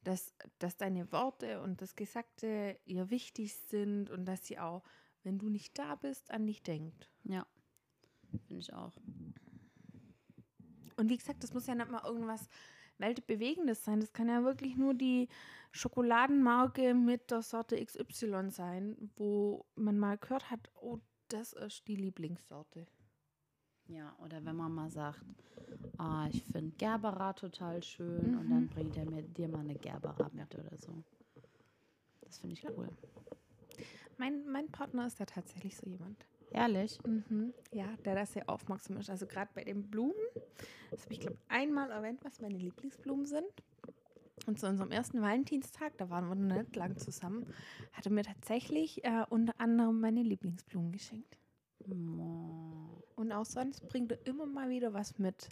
dass, dass deine Worte und das Gesagte ihr wichtig sind und dass sie auch, wenn du nicht da bist, an dich denkt. Ja. Finde ich auch. Und wie gesagt, das muss ja nicht mal irgendwas Weltbewegendes sein. Das kann ja wirklich nur die Schokoladenmarke mit der Sorte XY sein, wo man mal gehört hat, oh, das ist die Lieblingssorte. Ja, oder wenn man mal sagt, ah, ich finde Gerbera total schön mhm. und dann bringt er mir dir mal eine Gerbera mit oder so. Das finde ich cool. Mein, mein Partner ist da tatsächlich so jemand. Ehrlich? Mhm. Ja, der da sehr aufmerksam ist. Also gerade bei den Blumen, das habe ich glaube einmal erwähnt, was meine Lieblingsblumen sind. Und zu unserem ersten Valentinstag, da waren wir noch nicht lang zusammen, hat er mir tatsächlich äh, unter anderem meine Lieblingsblumen geschenkt. Oh. Und auch sonst bringt er immer mal wieder was mit,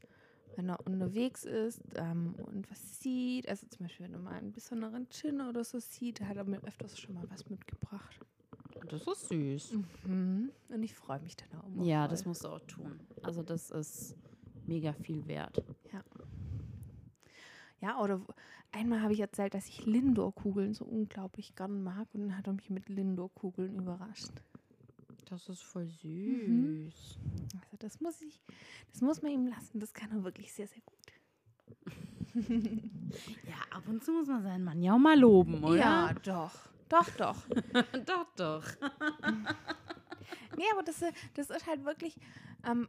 wenn er unterwegs ist ähm, und was sieht. Also zum Beispiel, wenn er mal einen besonderen Gin oder so sieht, hat er mir öfters schon mal was mitgebracht. Das ist süß. Mhm. Und ich freue mich dann auch. Ja, voll. das musst du auch tun. Also das ist mega viel wert. Ja. Ja, oder einmal habe ich erzählt, dass ich Lindor-Kugeln so unglaublich gern mag und dann hat er mich mit Lindor-Kugeln überrascht. Das ist voll süß. Mhm. Also das muss ich, das muss man ihm lassen. Das kann er wirklich sehr, sehr gut. ja, ab und zu muss man seinen Mann ja auch mal loben, oder? Ja, doch. Doch, doch. doch, doch. nee, aber das, das ist halt wirklich, ähm,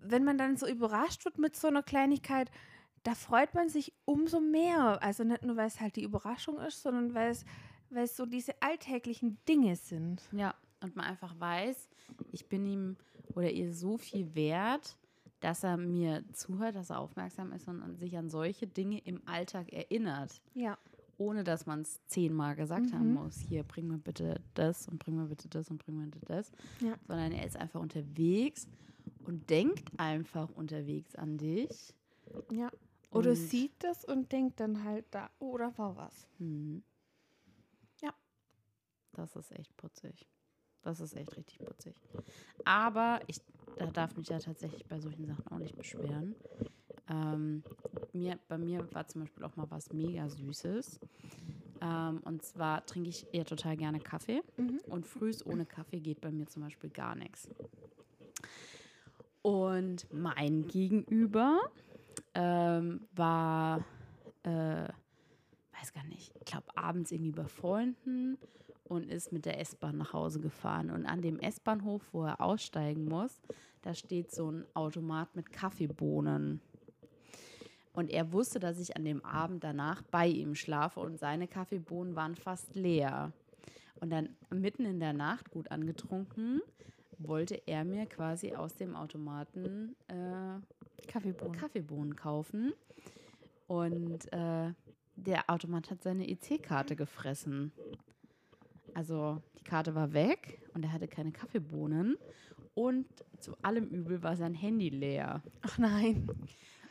wenn man dann so überrascht wird mit so einer Kleinigkeit, da freut man sich umso mehr. Also nicht nur, weil es halt die Überraschung ist, sondern weil es, weil es so diese alltäglichen Dinge sind. Ja, und man einfach weiß, ich bin ihm oder ihr so viel wert, dass er mir zuhört, dass er aufmerksam ist und sich an solche Dinge im Alltag erinnert. Ja ohne dass man es zehnmal gesagt mhm. haben muss, hier, bring mir bitte das und bring mir bitte das und bring mir bitte das. Ja. Sondern er ist einfach unterwegs und denkt einfach unterwegs an dich. Ja. Oder sieht das und denkt dann halt da, oh, da war was. Mhm. Ja. Das ist echt putzig. Das ist echt richtig putzig. Aber ich da darf mich ja tatsächlich bei solchen Sachen auch nicht beschweren. Ähm, mir, bei mir war zum Beispiel auch mal was mega Süßes. Ähm, und zwar trinke ich eher total gerne Kaffee. Mhm. Und frühs ohne Kaffee geht bei mir zum Beispiel gar nichts. Und mein Gegenüber ähm, war, äh, weiß gar nicht, ich glaube abends irgendwie bei Freunden und ist mit der S-Bahn nach Hause gefahren. Und an dem S-Bahnhof, wo er aussteigen muss, da steht so ein Automat mit Kaffeebohnen. Und er wusste, dass ich an dem Abend danach bei ihm schlafe und seine Kaffeebohnen waren fast leer. Und dann mitten in der Nacht, gut angetrunken, wollte er mir quasi aus dem Automaten äh, Kaffeebohnen. Kaffeebohnen kaufen. Und äh, der Automat hat seine EC-Karte gefressen. Also die Karte war weg und er hatte keine Kaffeebohnen. Und zu allem Übel war sein Handy leer. Ach nein.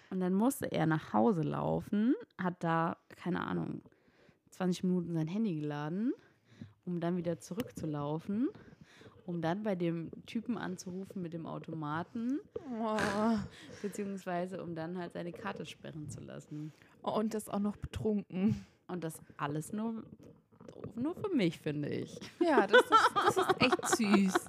Und dann musste er nach Hause laufen, hat da, keine Ahnung, 20 Minuten sein Handy geladen, um dann wieder zurückzulaufen, um dann bei dem Typen anzurufen mit dem Automaten, oh. beziehungsweise um dann halt seine Karte sperren zu lassen. Oh, und das auch noch betrunken. Und das alles nur, nur für mich, finde ich. Ja, das ist, das ist echt süß.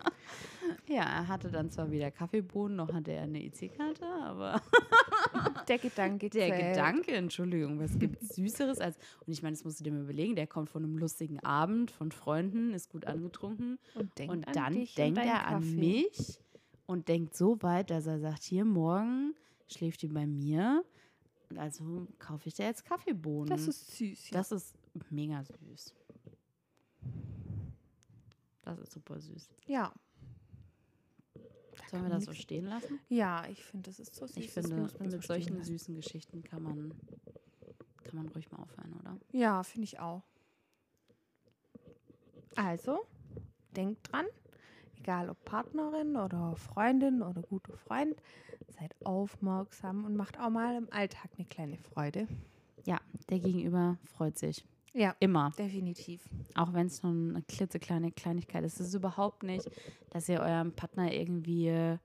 Ja, er hatte dann zwar wieder Kaffeebohnen, noch hatte er eine EC-Karte, aber der Gedanke Der zählt. Gedanke, Entschuldigung, was gibt Süßeres als und ich meine, das musst du dir mal überlegen, der kommt von einem lustigen Abend von Freunden, ist gut angetrunken und, denkt und an dann denkt er an mich und denkt so weit, dass er sagt, hier morgen schläft ihr bei mir. Und also kaufe ich dir jetzt Kaffeebohnen. Das ist süß. Ja. Das ist mega süß. Das ist super süß. ja. Sollen wir das so stehen lassen? Ja, ich finde, das ist so süß. Ich finde, so mit stehen solchen süßen Geschichten kann man, kann man ruhig mal aufhören, oder? Ja, finde ich auch. Also, denkt dran, egal ob Partnerin oder Freundin oder guter Freund, seid aufmerksam und macht auch mal im Alltag eine kleine Freude. Ja, der Gegenüber freut sich. Ja, Immer. definitiv. Auch wenn es nur eine klitzekleine Kleinigkeit ist. Es ist überhaupt nicht, dass ihr eurem Partner irgendwie, äh,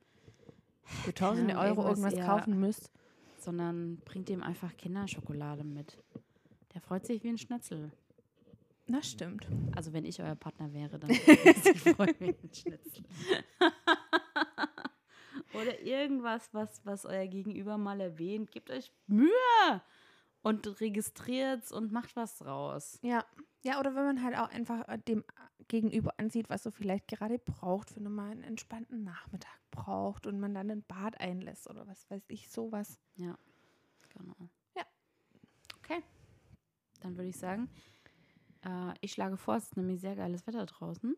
Für tausende Ahnung, Euro irgendwas- irgendwas kaufen müsst. sondern bringt ihm einfach Kinderschokolade mit. Der freut sich wie ein Schnitzel. Das stimmt. Also wenn ich euer Partner wäre, dann würde ich mich ein Schnitzel. Oder irgendwas, was, was euer Gegenüber mal erwähnt. Gebt euch Mühe und registriert's und macht was draus. Ja. Ja, oder wenn man halt auch einfach äh, dem Gegenüber ansieht, was er vielleicht gerade braucht, wenn er mal einen entspannten Nachmittag braucht und man dann ein Bad einlässt oder was weiß ich, sowas. Ja, genau. Ja. Okay. Dann würde ich sagen, äh, ich schlage vor, es ist nämlich sehr geiles Wetter draußen.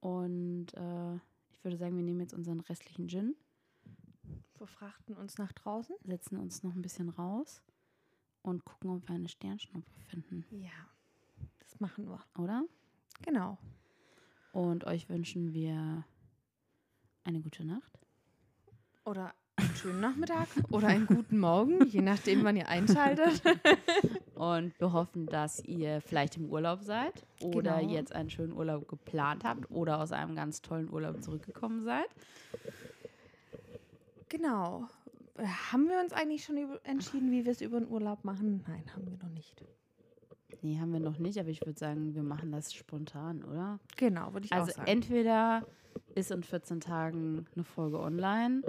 Und äh, ich würde sagen, wir nehmen jetzt unseren restlichen Gin, Verfrachten uns nach draußen. setzen uns noch ein bisschen raus und gucken, ob wir eine Sternschnuppe finden, Ja, das machen wir. oder? Genau. Und euch wünschen wir eine gute Nacht. Oder einen schönen Nachmittag oder einen guten Morgen, je nachdem, wann ihr einschaltet. Und wir hoffen, dass ihr vielleicht im Urlaub seid oder Genau. jetzt einen schönen Urlaub geplant habt oder aus einem ganz tollen Urlaub zurückgekommen seid. Genau. Haben wir uns eigentlich schon entschieden, wie wir es über den Urlaub machen? Nein, haben wir noch nicht. Nee, haben wir noch nicht, aber ich würde sagen, wir machen das spontan, oder? Genau, würde ich Also auch sagen. entweder ist in 14 Tagen eine Folge online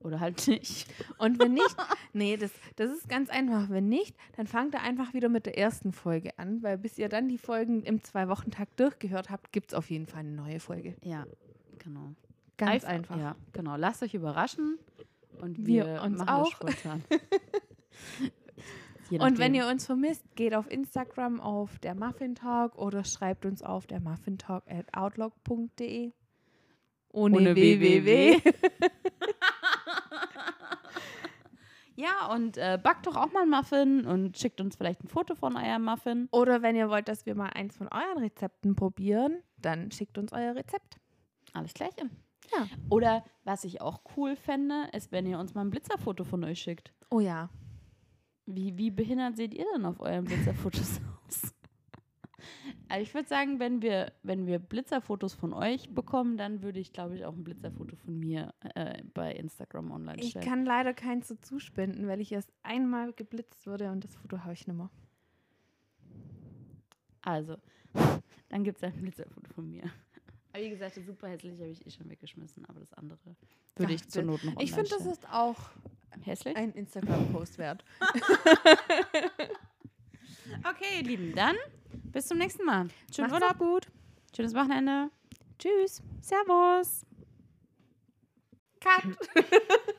oder halt nicht. Und wenn nicht, nee, das, das ist ganz einfach. Wenn nicht, dann fangt ihr einfach wieder mit der ersten Folge an, weil bis ihr dann die Folgen im Zwei-Wochen-Tag durchgehört habt, gibt es auf jeden Fall eine neue Folge. Ja, genau. Ganz einfach. Ja, genau. Lasst euch überraschen und Wir wir, uns machen auch. Und wenn ihr uns vermisst, geht auf Instagram auf der Muffin Talk oder schreibt uns auf der Muffin Talk at outlook.de. Ohne, Ohne www. Ja, und äh, backt doch auch mal einen Muffin und schickt uns vielleicht ein Foto von eurem Muffin. Oder wenn ihr wollt, dass wir mal eins von euren Rezepten probieren, dann schickt uns euer Rezept. Alles Gleiche. Ja. Oder was ich auch cool fände, ist, wenn ihr uns mal ein Blitzerfoto von euch schickt. Oh ja. Wie, wie behindert seht ihr denn auf euren Blitzerfotos aus? Also ich würde sagen, wenn wir, wenn wir Blitzerfotos von euch bekommen, dann würde ich, glaube ich, auch ein Blitzerfoto von mir äh, bei Instagram online Ich stellen. kann leider keins dazu spenden, weil ich erst einmal geblitzt wurde und das Foto habe ich nicht mehr. Also, dann gibt es ein Blitzerfoto von mir. Aber wie gesagt, das super hässlich habe ich eh schon weggeschmissen, aber das andere würde Ja, ich zur Not noch Ich finde, das ist auch hässlich. ein Instagram-Post wert. Okay, ihr Lieben, dann bis zum nächsten Mal. Schönen Macht's Urlaub, gut. schönes Wochenende. Tschüss. Servus. Cut.